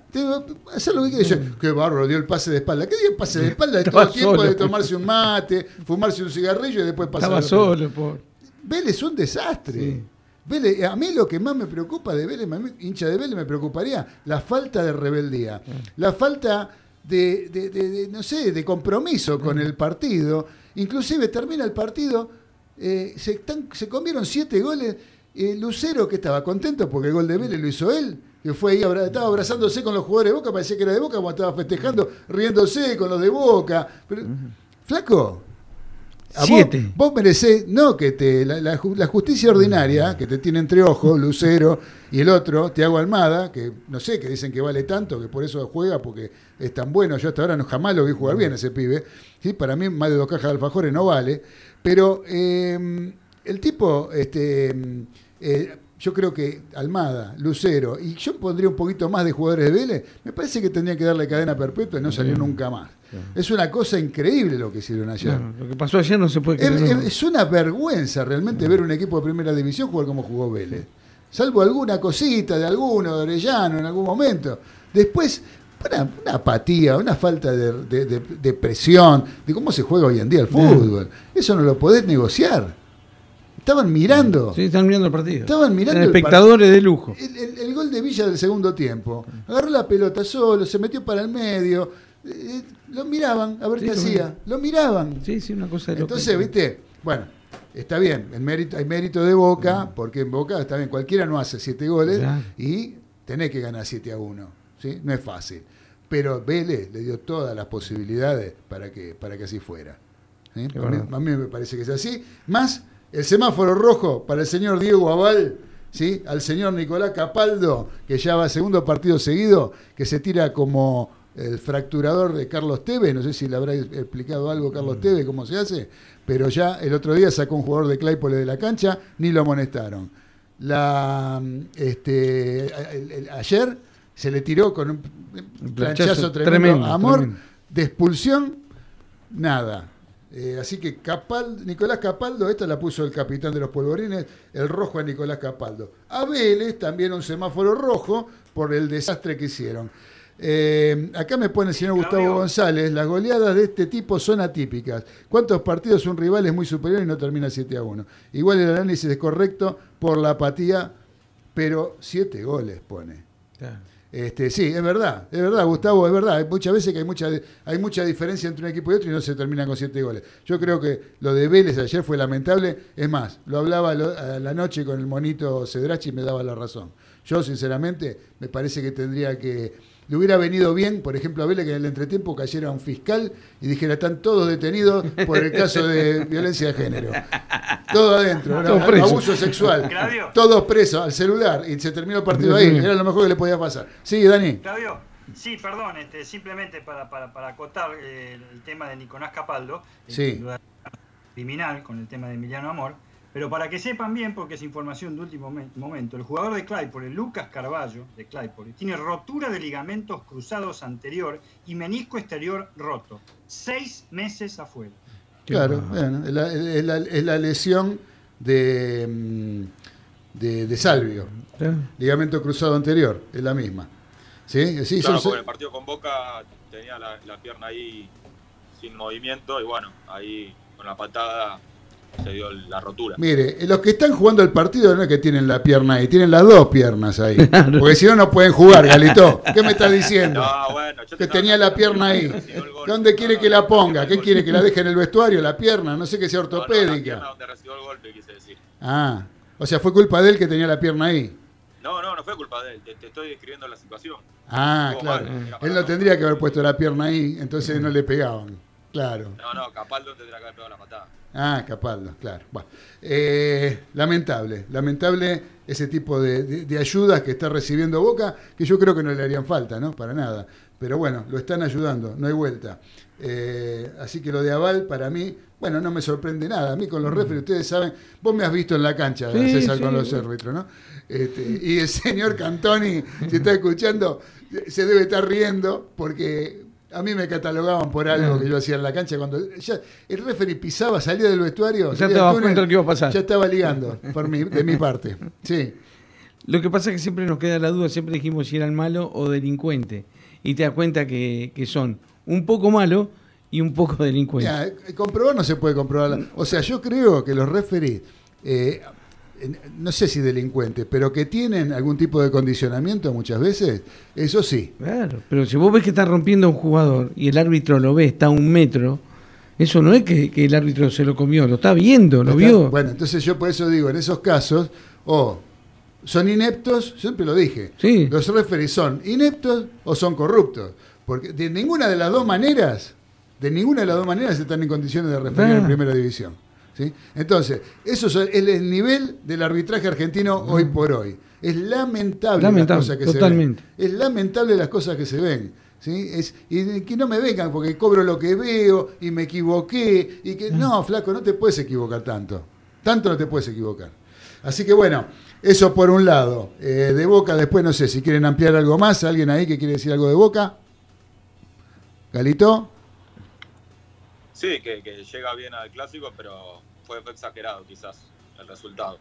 Hacer lo que quiere. Yo, Qué bárbaro, dio el pase de espalda. ¿Qué dio el pase de espalda? Estaba Todo el tiempo solo. de tomarse un mate, fumarse un cigarrillo y después pasar. Estaba solo, por. Vélez es un desastre. Sí. Vélez, a mí lo que más me preocupa de Vélez, hincha de Vélez, me preocuparía la falta de rebeldía, la falta de, de- de- de, no sé, de compromiso con el partido. Inclusive termina el partido, eh, se, están- se comieron siete goles. eh, Lucero, que estaba contento porque el gol de Vélez lo hizo él, que fue ahí, estaba abrazándose con los jugadores de Boca, parecía que era de Boca, como estaba festejando, riéndose con los de Boca. Pero, Flaco, a vos- Siete. Vos, merecés, no que te. La, la ju- la justicia ordinaria, que te tiene entre ojos, Lucero, y el otro, Tiago Almada, que no sé, que dicen que vale tanto, que por eso juega, porque es tan bueno. Yo hasta ahora no jamás lo vi jugar bien ese pibe. ¿sí? Para mí, más de dos cajas de alfajores no vale. Pero eh, el tipo, este, eh, yo creo que Almada, Lucero, y yo pondría un poquito más de jugadores de Vélez, me parece que tendría que darle cadena perpetua y no salió nunca más. Es una cosa increíble lo que hicieron ayer. Claro, lo que pasó ayer no se puede creer. es- una vergüenza realmente ver un equipo de primera división jugar como jugó Vélez. Salvo alguna cosita de alguno, de Orellano en algún momento. Después, una, una apatía, una falta de, de- de- de presión, de cómo se juega hoy en día el fútbol. Eso no lo podés negociar. Estaban mirando. Sí, están mirando el partido. Estaban mirando Eran el espectadores de lujo. El, el- el gol de Villa del segundo tiempo. Agarró la pelota solo, se metió para el medio. eh, lo miraban a ver Sí, qué lo hacía. Lo miraban. Sí, sí, una cosa de loco. Entonces, viste, bueno, está bien, el mérito, hay mérito de Boca, porque en Boca está bien, cualquiera no hace siete goles y tenés que ganar 7 a 1, ¿sí? No es fácil. Pero Vélez le dio todas las posibilidades para que, para que así fuera. ¿sí? Es A, mí, verdad. a mí me parece que es así. Más el semáforo rojo para el señor Diego Aval, ¿sí? al señor Nicolás Capaldo, que ya va segundo partido seguido, que se tira como el fracturador de Carlos Tevez, no sé si le habrá explicado algo Carlos Tevez cómo se hace, pero ya el otro día sacó un jugador de Claypole de la cancha, ni lo amonestaron. La, este, ayer se le tiró con un Un planchazo planchazo tremendo, tremendo, amor, tremendo. de expulsión, nada. Eh, así que Capaldo, Nicolás Capaldo, esta la puso el capitán de los polvorines, el rojo a Nicolás Capaldo. A Vélez también un semáforo rojo por el desastre que hicieron. Eh, acá me pone el señor Gustavo Claudio. González, las goleadas de este tipo son atípicas. ¿Cuántos partidos un rival es muy superior y no termina 7 a 1? Igual el análisis es correcto por la apatía, pero 7 goles pone. Claro. Este, sí, es verdad, es verdad, Gustavo, es verdad. Hay muchas veces que hay mucha, hay mucha diferencia entre un equipo y otro y no se termina con siete goles. Yo creo que lo de Vélez ayer fue lamentable. Es más, lo hablaba lo- la noche con el monito Cedrachi y me daba la razón. Yo, sinceramente, me parece que tendría que. Le hubiera venido bien, por ejemplo, a Vélez que en el entretiempo cayera un fiscal y dijera: están todos detenidos por el caso de violencia de género. Todo adentro, ¿no? Todos presos. abuso sexual. Claudio. Todos presos al celular y se terminó el partido ahí. Era lo mejor que le podía pasar. Sí, Dani. Claudio, sí, perdón, este, simplemente para, para, para acotar eh, el tema de Nicolás Capaldo, Sí. de- criminal con el tema de Emiliano Amor, pero para que sepan bien, porque es información de último me- momento, el jugador de Claypole, Lucas Carballo, de Claypole, tiene rotura de ligamentos cruzados anterior y menisco exterior roto. Seis meses afuera. Claro, bueno, es la, es la- es la lesión de, mm, de, de Salvio, ligamento cruzado anterior, es la misma. ¿Sí? Sí, Claro, son- porque el partido con Boca tenía la, la pierna ahí sin movimiento y bueno, ahí con la patada se dio la rotura. Mire, los que están jugando el partido no es que tienen la pierna ahí, tienen las dos piernas ahí. Porque si no, no pueden jugar, Galito. ¿Qué me estás diciendo? No, bueno, yo te que tenía la pierna ahí. ¿Dónde quiere No, que no, la no, ponga? no, ¿Qué no, quiere? no, ¿Que la deje en el vestuario? La pierna, no sé que sea no, no, la ortopédica. pierna donde recibió el golpe, quise decir. Ah, o sea, fue culpa de él que tenía la pierna ahí. No, no, no fue culpa de él, te, te estoy describiendo la situación. Ah, claro. mal, Él no no. tendría que haber puesto la pierna ahí, entonces no le pegaban. Claro. No, no, Capaldo tendrá que haber pegado la patada. Ah, Capaldo, claro. Bueno, eh, lamentable, lamentable ese tipo de, de- de ayudas que está recibiendo Boca, que yo creo que no le harían falta, ¿no? Para nada. Pero bueno, lo están ayudando, no hay vuelta. Eh, así que lo de Aval, para mí, bueno, no me sorprende nada. A mí con los referees, ustedes saben, vos me has visto en la cancha, Sí, César, sí. con los árbitros, ¿no? Este, y el señor Cantoni, si está escuchando, se debe estar riendo porque a mí me catalogaban por algo que yo hacía en la cancha. Cuando ya el referee pisaba, salía del vestuario, Ya salía te del dabas túnel, cuenta lo que iba a pasar. Ya estaba ligando por mi, de mi parte. Sí. Lo que pasa es que siempre nos queda la duda, siempre dijimos si eran malos o delincuentes. Y te das cuenta que, que son un poco malos y un poco delincuentes. Mira, eh, comprobar no se puede comprobar. O sea, yo creo que los referees, eh, no sé si delincuentes, pero que tienen algún tipo de condicionamiento muchas veces, eso sí. Claro, pero si vos ves que está rompiendo un jugador y el árbitro lo ve, está a un metro, eso no es que, que el árbitro se lo comió, lo está viendo, lo vio. Bueno, entonces yo por eso digo, en esos casos, o son ineptos, siempre lo dije, Sí. los referees son ineptos o son corruptos. Porque de ninguna de las dos maneras, de ninguna de las dos maneras están en condiciones de referir en primera división. ¿Sí? Entonces, eso es el, el nivel del arbitraje argentino hoy por hoy. Es lamentable, Lamentable, las cosas que totalmente. se ven. Es lamentable las cosas que se ven. ¿sí? Es, y que no me vengan porque cobro lo que veo y me equivoqué. Y que no, flaco, no te puedes equivocar tanto. Tanto no te puedes equivocar. Así que bueno, eso por un lado. Eh, de Boca, después no sé si quieren ampliar algo más. ¿Alguien ahí que quiere decir algo de Boca? ¿Galito? Sí, que, que llega bien al clásico, pero fue, fue exagerado quizás el resultado.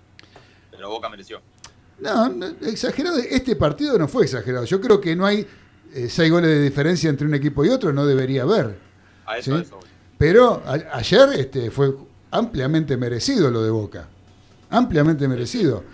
Pero Boca mereció. No, exagerado. Este partido no fue exagerado. Yo creo que no hay eh, seis goles de diferencia entre un equipo y otro. No debería haber. A eso, Sí. a eso. Pero a- ayer este, fue ampliamente merecido lo de Boca. Ampliamente merecido.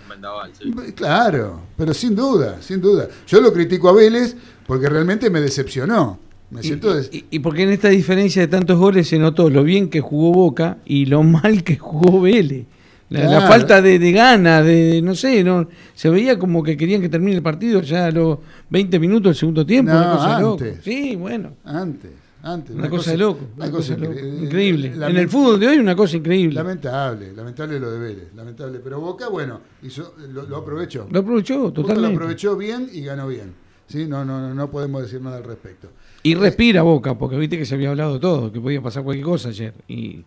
Sí. Claro, pero sin duda, sin duda. Yo lo critico a Vélez porque realmente me decepcionó. Me Y, siento y- y porque en esta diferencia de tantos goles se notó lo bien que jugó Boca y lo mal que jugó Vélez. La, falta de, de ganas, de no sé, no se veía como que querían que termine el partido ya a los 20 minutos del segundo tiempo. No, una cosa de loco. antes. Sí, bueno. Antes, antes. Una, cosa, de loco. una cosa cosa loco, incre- increíble. En el fútbol de hoy una cosa increíble. Lamentable, lamentable lo de Vélez, lamentable. Pero Boca, bueno, hizo, lo, lo aprovechó. Lo aprovechó Boca lo totalmente. aprovechó bien y ganó bien. ¿sí? No, no, no, no podemos decir nada al respecto. Y respira Boca, porque viste que se había hablado todo, que podía pasar cualquier cosa ayer. Y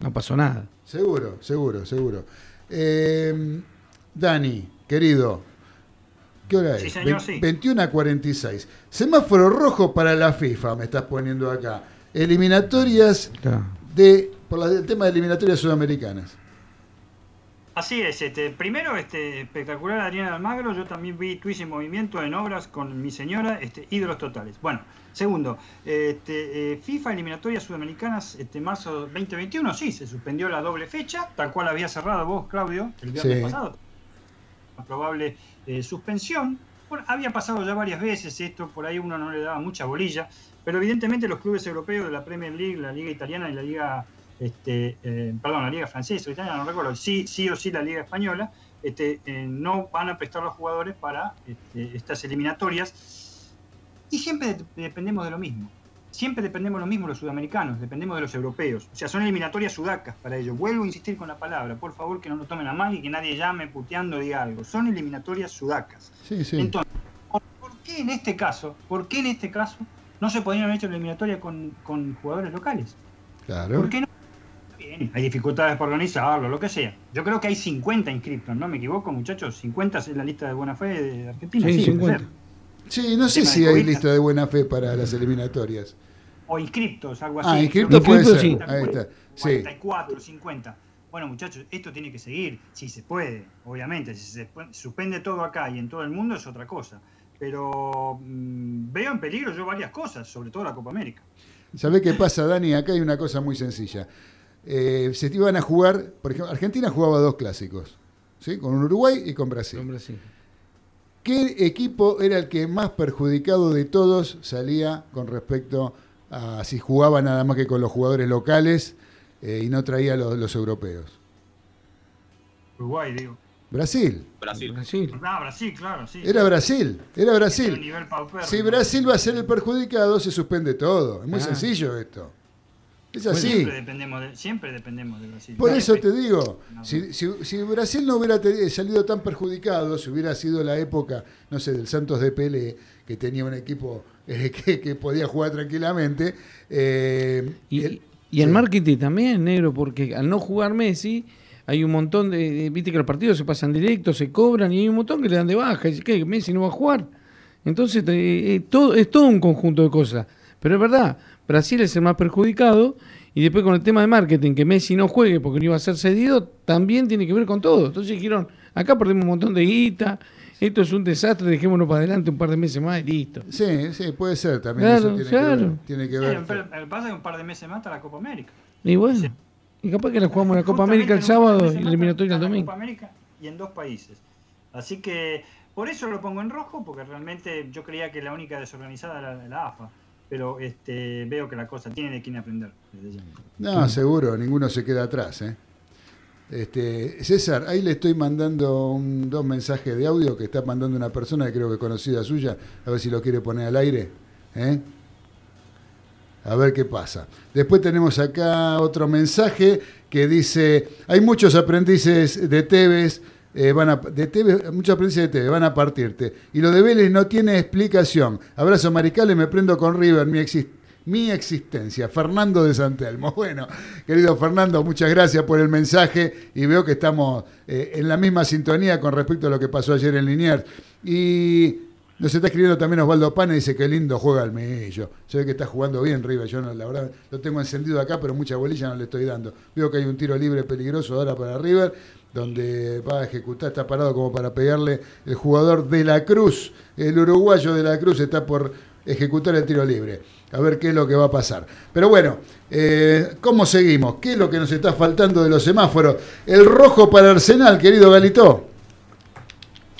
no pasó nada. Seguro, seguro, seguro. Eh, Dani, querido, ¿qué hora es? Sí, señor, Ve- sí. 21 a 46. Semáforo rojo para la FIFA, me estás poniendo acá. Eliminatorias de, por la- el tema de eliminatorias sudamericanas. Así es, este, primero este espectacular Adriana Almagro, yo también vi Twitch en movimiento en obras con mi señora, este, ídolos totales. Bueno, segundo, este, eh, FIFA eliminatorias sudamericanas, este, marzo 2021, sí, se suspendió la doble fecha, tal cual había cerrado vos, Claudio, el viernes Sí. pasado. Una probable eh, suspensión. Bueno, había pasado ya varias veces esto, por ahí uno no le daba mucha bolilla, pero evidentemente los clubes europeos de la Premier League, la Liga Italiana y la Liga este, eh, perdón, la Liga Francesa o Italiana, no recuerdo, sí, sí o sí la Liga Española, este, eh, no van a prestar los jugadores para este, estas eliminatorias. Y siempre de- dependemos de lo mismo. Siempre dependemos de lo mismo los sudamericanos, dependemos de los europeos. O sea, son eliminatorias sudacas para ellos. Vuelvo a insistir con la palabra, por favor que no lo tomen a mal y que nadie llame puteando diga algo. Son eliminatorias sudacas. Sí, sí. Entonces, ¿por, por qué en este caso, por qué en este caso no se podrían haber hecho la eliminatoria con, con jugadores locales? claro. ¿Por qué no? Hay dificultades para organizarlo, lo que sea. Yo creo que hay 50 inscriptos, ¿no me equivoco, muchachos? 50 es la lista de buena fe de Argentina. Sí, puede 50. ser. Sí, no sé si hay COVID. lista de buena fe para las eliminatorias. O inscriptos, algo así. Ah, inscriptos puede ser. 50, Ahí está. Sí. 44, 50. Bueno, muchachos, esto tiene que seguir, si se puede, obviamente. Si se suspende todo acá y en todo el mundo es otra cosa. Pero mm, veo en peligro yo varias cosas, sobre todo la Copa América. ¿Sabés qué pasa, Dani? Acá hay una cosa muy sencilla. Eh, se iban a jugar, por ejemplo, Argentina jugaba dos clásicos, ¿sí? con Uruguay y con Brasil. ¿Qué equipo era el que más perjudicado de todos salía con respecto a si jugaba nada más que con los jugadores locales eh, y no traía los, los europeos? Uruguay, digo. Brasil. Brasil. Brasil. Ah, Brasil, claro, sí. Era Brasil, era un Brasil. nivel. Si Brasil va a ser el perjudicado, se suspende todo. Es muy Ah. sencillo esto. Es así. Siempre dependemos de, siempre dependemos de Brasil. Por eso te digo, No. si, si- si Brasil no hubiera salido tan perjudicado, si hubiera sido la época, no sé, del Santos de Pelé, que tenía un equipo eh, que, que podía jugar tranquilamente. eh, Y, el- y el sí. marketing también, negro, porque al no jugar Messi, hay un montón de, de- Viste que los partidos se pasan directos, se cobran y hay un montón que le dan de baja. Y dice, ¿qué? Messi no va a jugar. Entonces, eh, eh, todo, es todo un conjunto de cosas. Pero es verdad, Brasil es el más perjudicado. Y después con el tema de marketing, que Messi no juegue porque no iba a ser cedido, también tiene que ver con todo. Entonces dijeron, acá perdimos un montón de guita, esto es un desastre, dejémonos para adelante un par de meses más y listo. Sí, sí, puede ser también. Claro, eso tiene, claro. que ver, tiene que Sí, ver. pero el pasa es que un par de meses más está la Copa América. Y bueno, Sí. y capaz que la jugamos la Copa América el sábado y la eliminatoria el domingo. Copa América y en dos países. Así que por eso lo pongo en rojo, porque realmente yo creía que la única desorganizada era la AFA. Pero este, veo que la cosa tiene de quién aprender. desde. No, seguro, ninguno se queda atrás. ¿eh? Este, César, ahí le estoy mandando un- dos mensajes de audio que está mandando una persona que creo que conocida suya, a ver si lo quiere poner al aire. ¿eh? A ver qué pasa. Después tenemos acá otro mensaje que dice, hay muchos aprendices de Tevez, eh, van a, de Tevez, muchos aprendices de Tevez, van a partirte. Y lo de Vélez no tiene explicación. Abrazo maricales, me prendo con River, mi, exis- mi existencia. Fernando de Santelmo. Bueno, querido Fernando, muchas gracias por el mensaje y veo que estamos eh, en la misma sintonía con respecto a lo que pasó ayer en Liniers. Y nos está escribiendo también Osvaldo Pana y dice que lindo juega el Millo. Se ve que está jugando bien River. Yo no, la verdad lo tengo encendido acá, pero mucha bolilla no le estoy dando. Veo que hay un tiro libre peligroso ahora para River, donde va a ejecutar, está parado como para pegarle el jugador de la Cruz. El uruguayo de la Cruz está por ejecutar el tiro libre. A ver qué es lo que va a pasar. Pero bueno, eh, ¿cómo seguimos? ¿Qué es lo que nos está faltando de los semáforos? El rojo para Arsenal, querido Galito.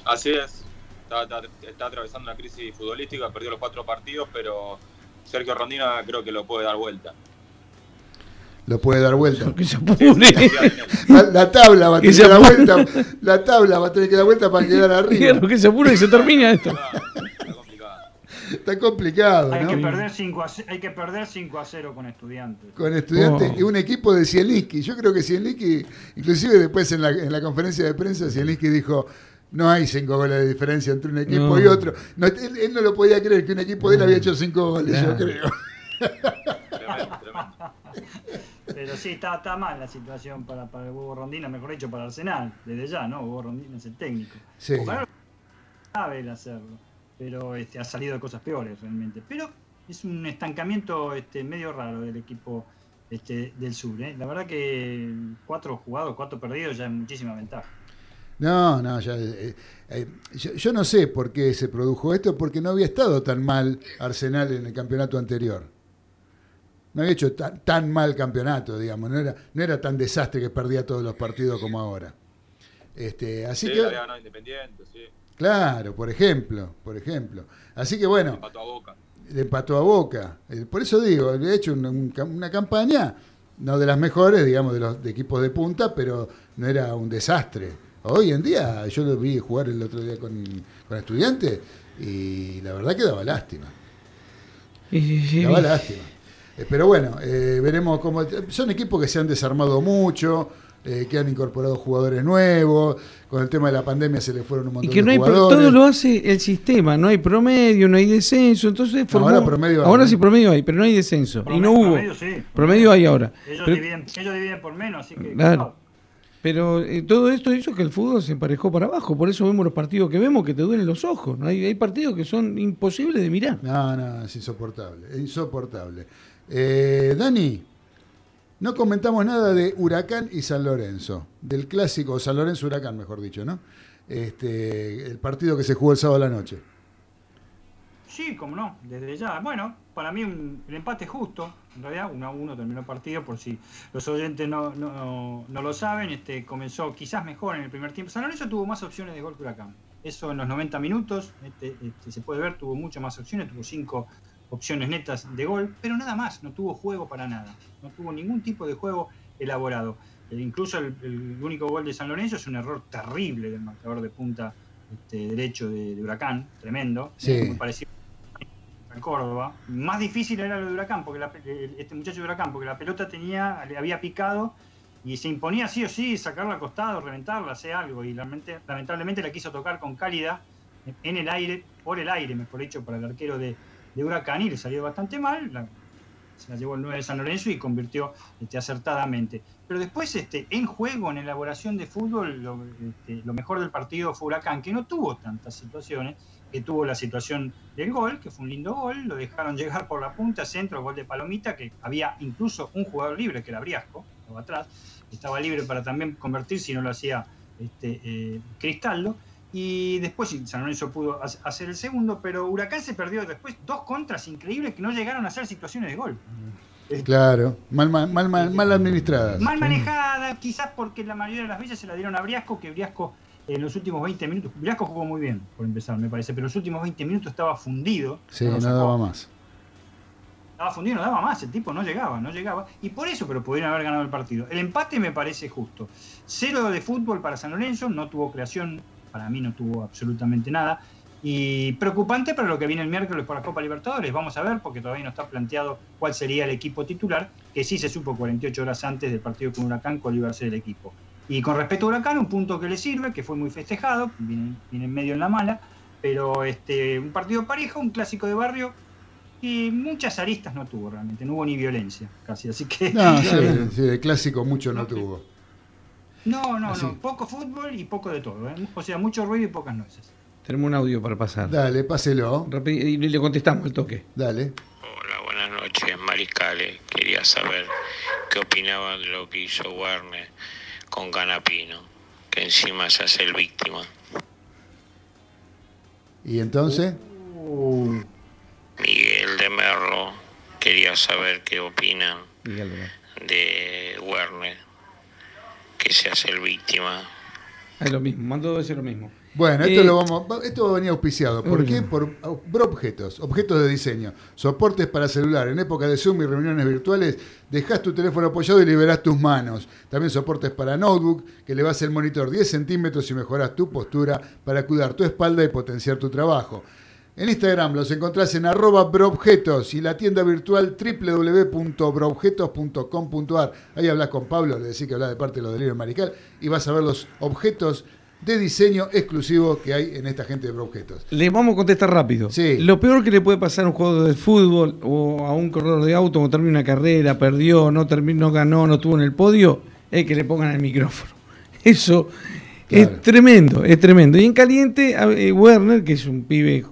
Así es. Está, está- atravesando una crisis futbolística, perdió los cuatro partidos, pero Sergio Rondina creo que lo puede dar vuelta. Lo puede dar vuelta. Que se. La, la tabla va a Que tener que dar vuelta. La tabla va a tener que dar vuelta para quedar arriba. Claro, que se apure y se termina esto. Está complicado. Está complicado, Hay, que ¿no? perder 5 a, hay que perder 5 a 0 con estudiantes. Con estudiantes Oh. y un equipo de Zielinski. Yo creo que Zielinski, inclusive después en la, en la conferencia de prensa, Zielinski dijo. No hay cinco goles de diferencia entre un equipo No. y otro. No, él, él no lo podía creer que un equipo de él había hecho cinco goles, yo creo. Tremendo, tremendo. Pero sí, está, está mal la situación para, para el Hugo Rondina, mejor dicho, para Arsenal. Desde ya, ¿no? Hugo Rondina es el técnico. Sí. Ojalá sabe el hacerlo. Pero este, ha salido de cosas peores realmente. Pero es un estancamiento este, medio raro del equipo este, del sur. ¿eh? La verdad que cuatro jugados, cuatro perdidos ya es muchísima ventaja. No, no, ya, eh, eh, yo, yo no sé por qué se produjo esto, porque no había estado tan mal Arsenal en el campeonato anterior. No había hecho tan, tan mal campeonato, digamos, no era, no era tan desastre que perdía todos los partidos como ahora. Este, así Sí, que, le había ganado Independiente, sí. claro, por ejemplo, por ejemplo. Así que bueno, Empató a Boca. le empató a Boca. Eh, Por eso digo, le he hecho un- un cam- una campaña, no de las mejores, digamos, de los de equipos de punta, pero no era un desastre. Hoy en día, yo lo vi jugar el otro día con, con estudiantes y la verdad que daba lástima. Daba lástima. Eh, pero bueno, eh, veremos cómo. Son equipos que se han desarmado mucho, eh, que han incorporado jugadores nuevos. Con el tema de la pandemia se le fueron un Y montón que no de hay jugadores. todo lo hace el sistema, no hay promedio, no hay descenso, entonces formó- ahora promedio hay, ahora ¿no? sí promedio hay, pero no hay descenso y no hubo. promedio sí. Promedio hay ahora. Ellos, Pero- dividen, ellos dividen por menos, así que. Claro. Pero eh, todo esto hizo que el fútbol se emparejó para abajo. Por eso vemos los partidos que vemos que te duelen los ojos. ¿no? Hay, hay partidos que son imposibles de mirar. No, no, es insoportable, es insoportable. Eh, Dani, no comentamos nada de Huracán y San Lorenzo, del clásico San Lorenzo Huracán, mejor dicho, ¿no? Este, el partido que se jugó el sábado a la noche. Sí, como no, desde ya. Bueno, para mí un, el empate justo, en realidad 1 a 1 terminó el partido, por si los oyentes no, no, no lo saben, este comenzó quizás mejor en el primer tiempo. San Lorenzo tuvo más opciones de gol que Huracán. Eso en los 90 minutos, este, este, se puede ver, tuvo muchas más opciones, tuvo cinco opciones netas de gol, pero nada más, no tuvo juego para nada, no tuvo ningún tipo de juego elaborado. Eh, incluso el, el único gol de San Lorenzo es un error terrible del marcador de punta este, derecho de, de Huracán, tremendo, Sí. muy parecido al Córdoba. Más difícil era lo de Huracán, porque la- este muchacho de Huracán, porque la pelota tenía, le había picado y se imponía sí o sí sacarla al costado, reventarla, hacer algo. Y lamentablemente la quiso tocar con cálida en el aire, por el aire, mejor dicho, para el arquero de, de Huracán y le salió bastante mal. Se la llevó el 9 de San Lorenzo y convirtió este, acertadamente. Pero después, este, en juego, en elaboración de fútbol, lo, este, lo mejor del partido fue Huracán, que no tuvo tantas situaciones, que tuvo la situación del gol, que fue un lindo gol, lo dejaron llegar por la punta, centro, gol de Palomita, que había incluso un jugador libre, que era Briasco, estaba atrás, estaba libre para también convertir si no lo hacía este, eh, Cristaldo. Y después sí, San Lorenzo pudo ha- hacer el segundo, pero Huracán se perdió después dos contras increíbles que no llegaron a ser situaciones de gol. Claro, mal, mal, mal, mal, mal administradas. Mal manejada, quizás porque la mayoría de las veces se la dieron a Briasco, que Briasco en los últimos 20 minutos, Briasco jugó muy bien, por empezar, me parece, pero en los últimos 20 minutos estaba fundido. Sí, no sacó. daba más. Estaba fundido, no daba más, el tipo no llegaba, no llegaba. Y por eso, pero pudieron haber ganado el partido. El empate me parece justo. Cero de fútbol para San Lorenzo, no tuvo creación, para mí no tuvo absolutamente nada. Y preocupante para lo que viene el miércoles por la Copa Libertadores. Vamos a ver, porque todavía no está planteado cuál sería el equipo titular, que sí se supo 48 horas antes del partido con Huracán cuál iba a ser el equipo. Y con respecto a Huracán, un punto que le sirve, que fue muy festejado, viene, viene medio en la mala, pero este, un partido parejo, un clásico de barrio, y muchas aristas no tuvo realmente, no hubo ni violencia casi, así que No, sí, sí, de clásico mucho no tuvo. No, no, Así. no, poco fútbol y poco de todo, ¿eh? o sea, mucho ruido y pocas nueces. Tenemos un audio para pasar. Dale, páselo. Y le contestamos al toque. Dale. Hola, buenas noches, Mariscales. Quería saber qué opinaban de lo que hizo Werner con Canapino, que encima se hace el víctima. ¿Y entonces? Miguel de Merlo, quería saber qué opinan Miguel de Werner, que se hace el víctima. Es lo mismo, mandó a decir lo mismo. Bueno, esto Eh, lo vamos, va- esto va a venir auspiciado. ¿Por qué? Por Objetos, objetos de diseño, soportes para celular. En época de Zoom y reuniones virtuales, dejas tu teléfono apoyado y liberás tus manos. También soportes para notebook, que le vas el monitor 10 centímetros y mejoras tu postura para cuidar tu espalda y potenciar tu trabajo. En Instagram los encontrás en arroba broobjetos y la tienda virtual www.broobjetos.com.ar. Ahí hablas con Pablo, le decís que hablas de parte de los delirios marical y vas a ver los objetos de diseño exclusivos que hay en esta gente de Broobjetos. Le vamos a contestar rápido. Sí. Lo peor que le puede pasar a un jugador de fútbol o a un corredor de auto cuando termina una carrera, perdió, no terminó, no ganó, no estuvo en el podio, es que le pongan el micrófono. Eso Claro. es tremendo, es tremendo. Y en caliente, eh, Werner, que es un pibe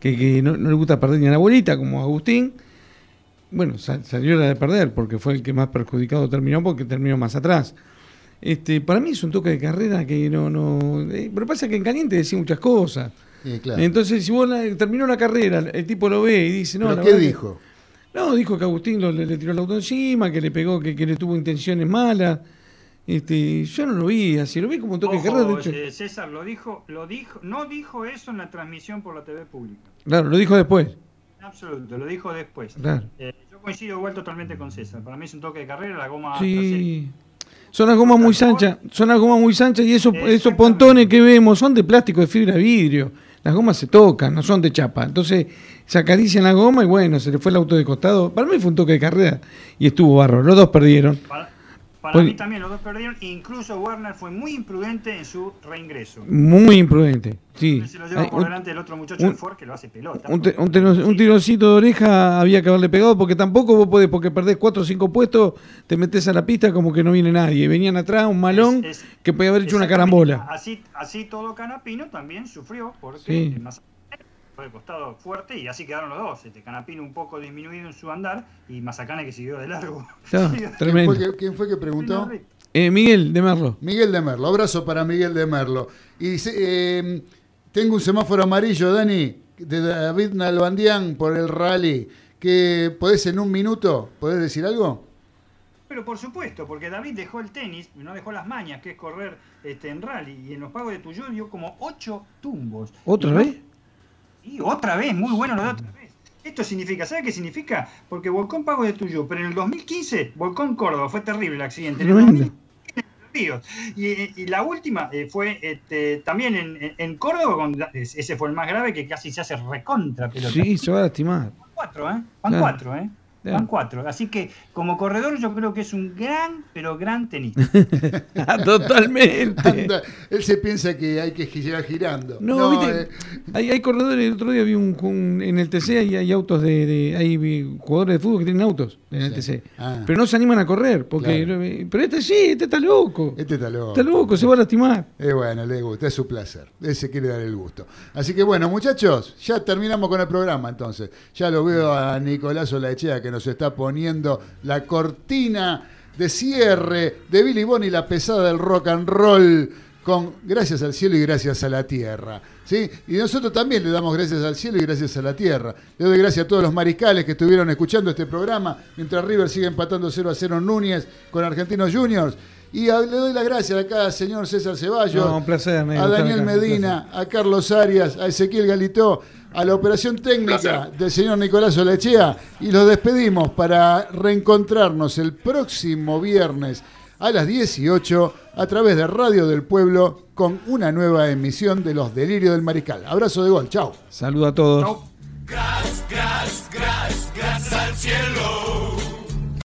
que, que no, no le gusta perder ni a la bolita, como Agustín, bueno, sal- salió la de perder porque fue el que más perjudicado terminó porque terminó más atrás. Este, para mí es un toque de carrera que no, no. eh, pero pasa que en caliente decía muchas cosas. Y claro. Entonces, si vos la- terminó la carrera, el tipo lo ve y dice, no, ¿Pero la qué que- dijo? no, dijo que Agustín lo- le, le tiró el auto encima, que le pegó, que, que le tuvo intenciones malas. Este, yo no lo vi así, lo vi como un toque de Ojo, carrera. De hecho, eh, César lo dijo, lo dijo, no dijo eso en la transmisión por la TV pública. claro, lo dijo después. Absoluto, lo dijo después. Claro. Eh, yo coincido igual totalmente con César. Para mí es un toque de carrera, la goma. Sí. Son las gomas muy anchas, son las gomas muy anchas y esos, esos pontones que vemos son de plástico, de fibra de vidrio. Las gomas se tocan, no son de chapa. Entonces se acarician la goma y bueno, se le fue el auto de costado. Para mí fue un toque de carrera y estuvo barro. Los dos perdieron. Para, para Pues- mí también los dos perdieron. Incluso Werner fue muy imprudente en su reingreso. Muy imprudente. Sí. Se lo lleva por un- delante del otro muchacho un- de Ford que lo hace pelota. Un, te- un tiro- un tironcito de oreja había que haberle pegado porque tampoco vos podés, porque perdés cuatro o cinco puestos, te metés a la pista como que no viene nadie. Venían atrás un malón Es- es- que podía haber hecho una carambola. Así, así todo Canapino también sufrió porque Sí. Fue de costado fuerte y así quedaron los dos. Este Canapino un poco disminuido en su andar y Mazacane que siguió de largo. ¿Quién tremendo. fue, que, quién fue que preguntó? Eh, Miguel, de Merlo. Miguel de Merlo. Abrazo para Miguel de Merlo. Y dice, eh, tengo un semáforo amarillo, Dani, de David Nalbandián por el rally. que ¿Podés en un minuto? ¿Podés decir algo? Pero por supuesto, porque David dejó el tenis, no dejó las mañas, que es correr este, en rally. Y en los pagos de Tuyó dio como ocho tumbos. ¿Otra vez? Y otra vez, muy bueno lo de otra vez. Esto significa, ¿sabe qué significa? Porque volcó en Pago de Tuyó, pero en el 2015 volcó en Córdoba, fue terrible el accidente. En el Tremendo. 2015 Ríos. Y, y la última eh, fue este, también en, en- Córdoba, con- ese fue el más grave, que casi se hace recontra pelota. Sí, se va a lastimar. cuatro, ¿eh? Van Claro. cuatro, ¿eh? Van cuatro. Así que como corredor yo creo que es un gran, pero gran tenista. Ah, Totalmente. Anda, él se piensa que hay que girar girando. No, viste, eh, hay, hay corredores, el otro día vi un, un- en el TC hay, hay autos de, de- hay jugadores de fútbol que tienen autos en el Sí. TC, Ah. pero no se animan a correr, porque Claro. pero este sí, este está loco, este está loco. está loco, se va a lastimar. Eh, bueno, le gusta, es su placer. Él se quiere dar el gusto. Así que bueno, muchachos, ya terminamos con el programa entonces. Ya lo veo a Nicolás Olaechea que nos está poniendo la cortina de cierre de Billy Bonnie, la pesada del rock and roll, con gracias al cielo y gracias a la tierra. ¿sí? Y nosotros también le damos gracias al cielo y gracias a la tierra. Le doy gracias a todos los mariscales que estuvieron escuchando este programa, mientras River sigue empatando 0 a 0 en Núñez con Argentinos Juniors. Y le doy las gracias acá al señor César Ceballos, No, placer, a Daniel Medina, a Carlos Arias, a Ezequiel Galitó, a la operación técnica del señor Nicolás Olechea y los despedimos para reencontrarnos el próximo viernes a las 18 a través de Radio del Pueblo con una nueva emisión de Los Delirios del Mariscal. Abrazo de gol, chao. Saludo a todos. Chau. Gracias, gracias, gracias, gracias al cielo.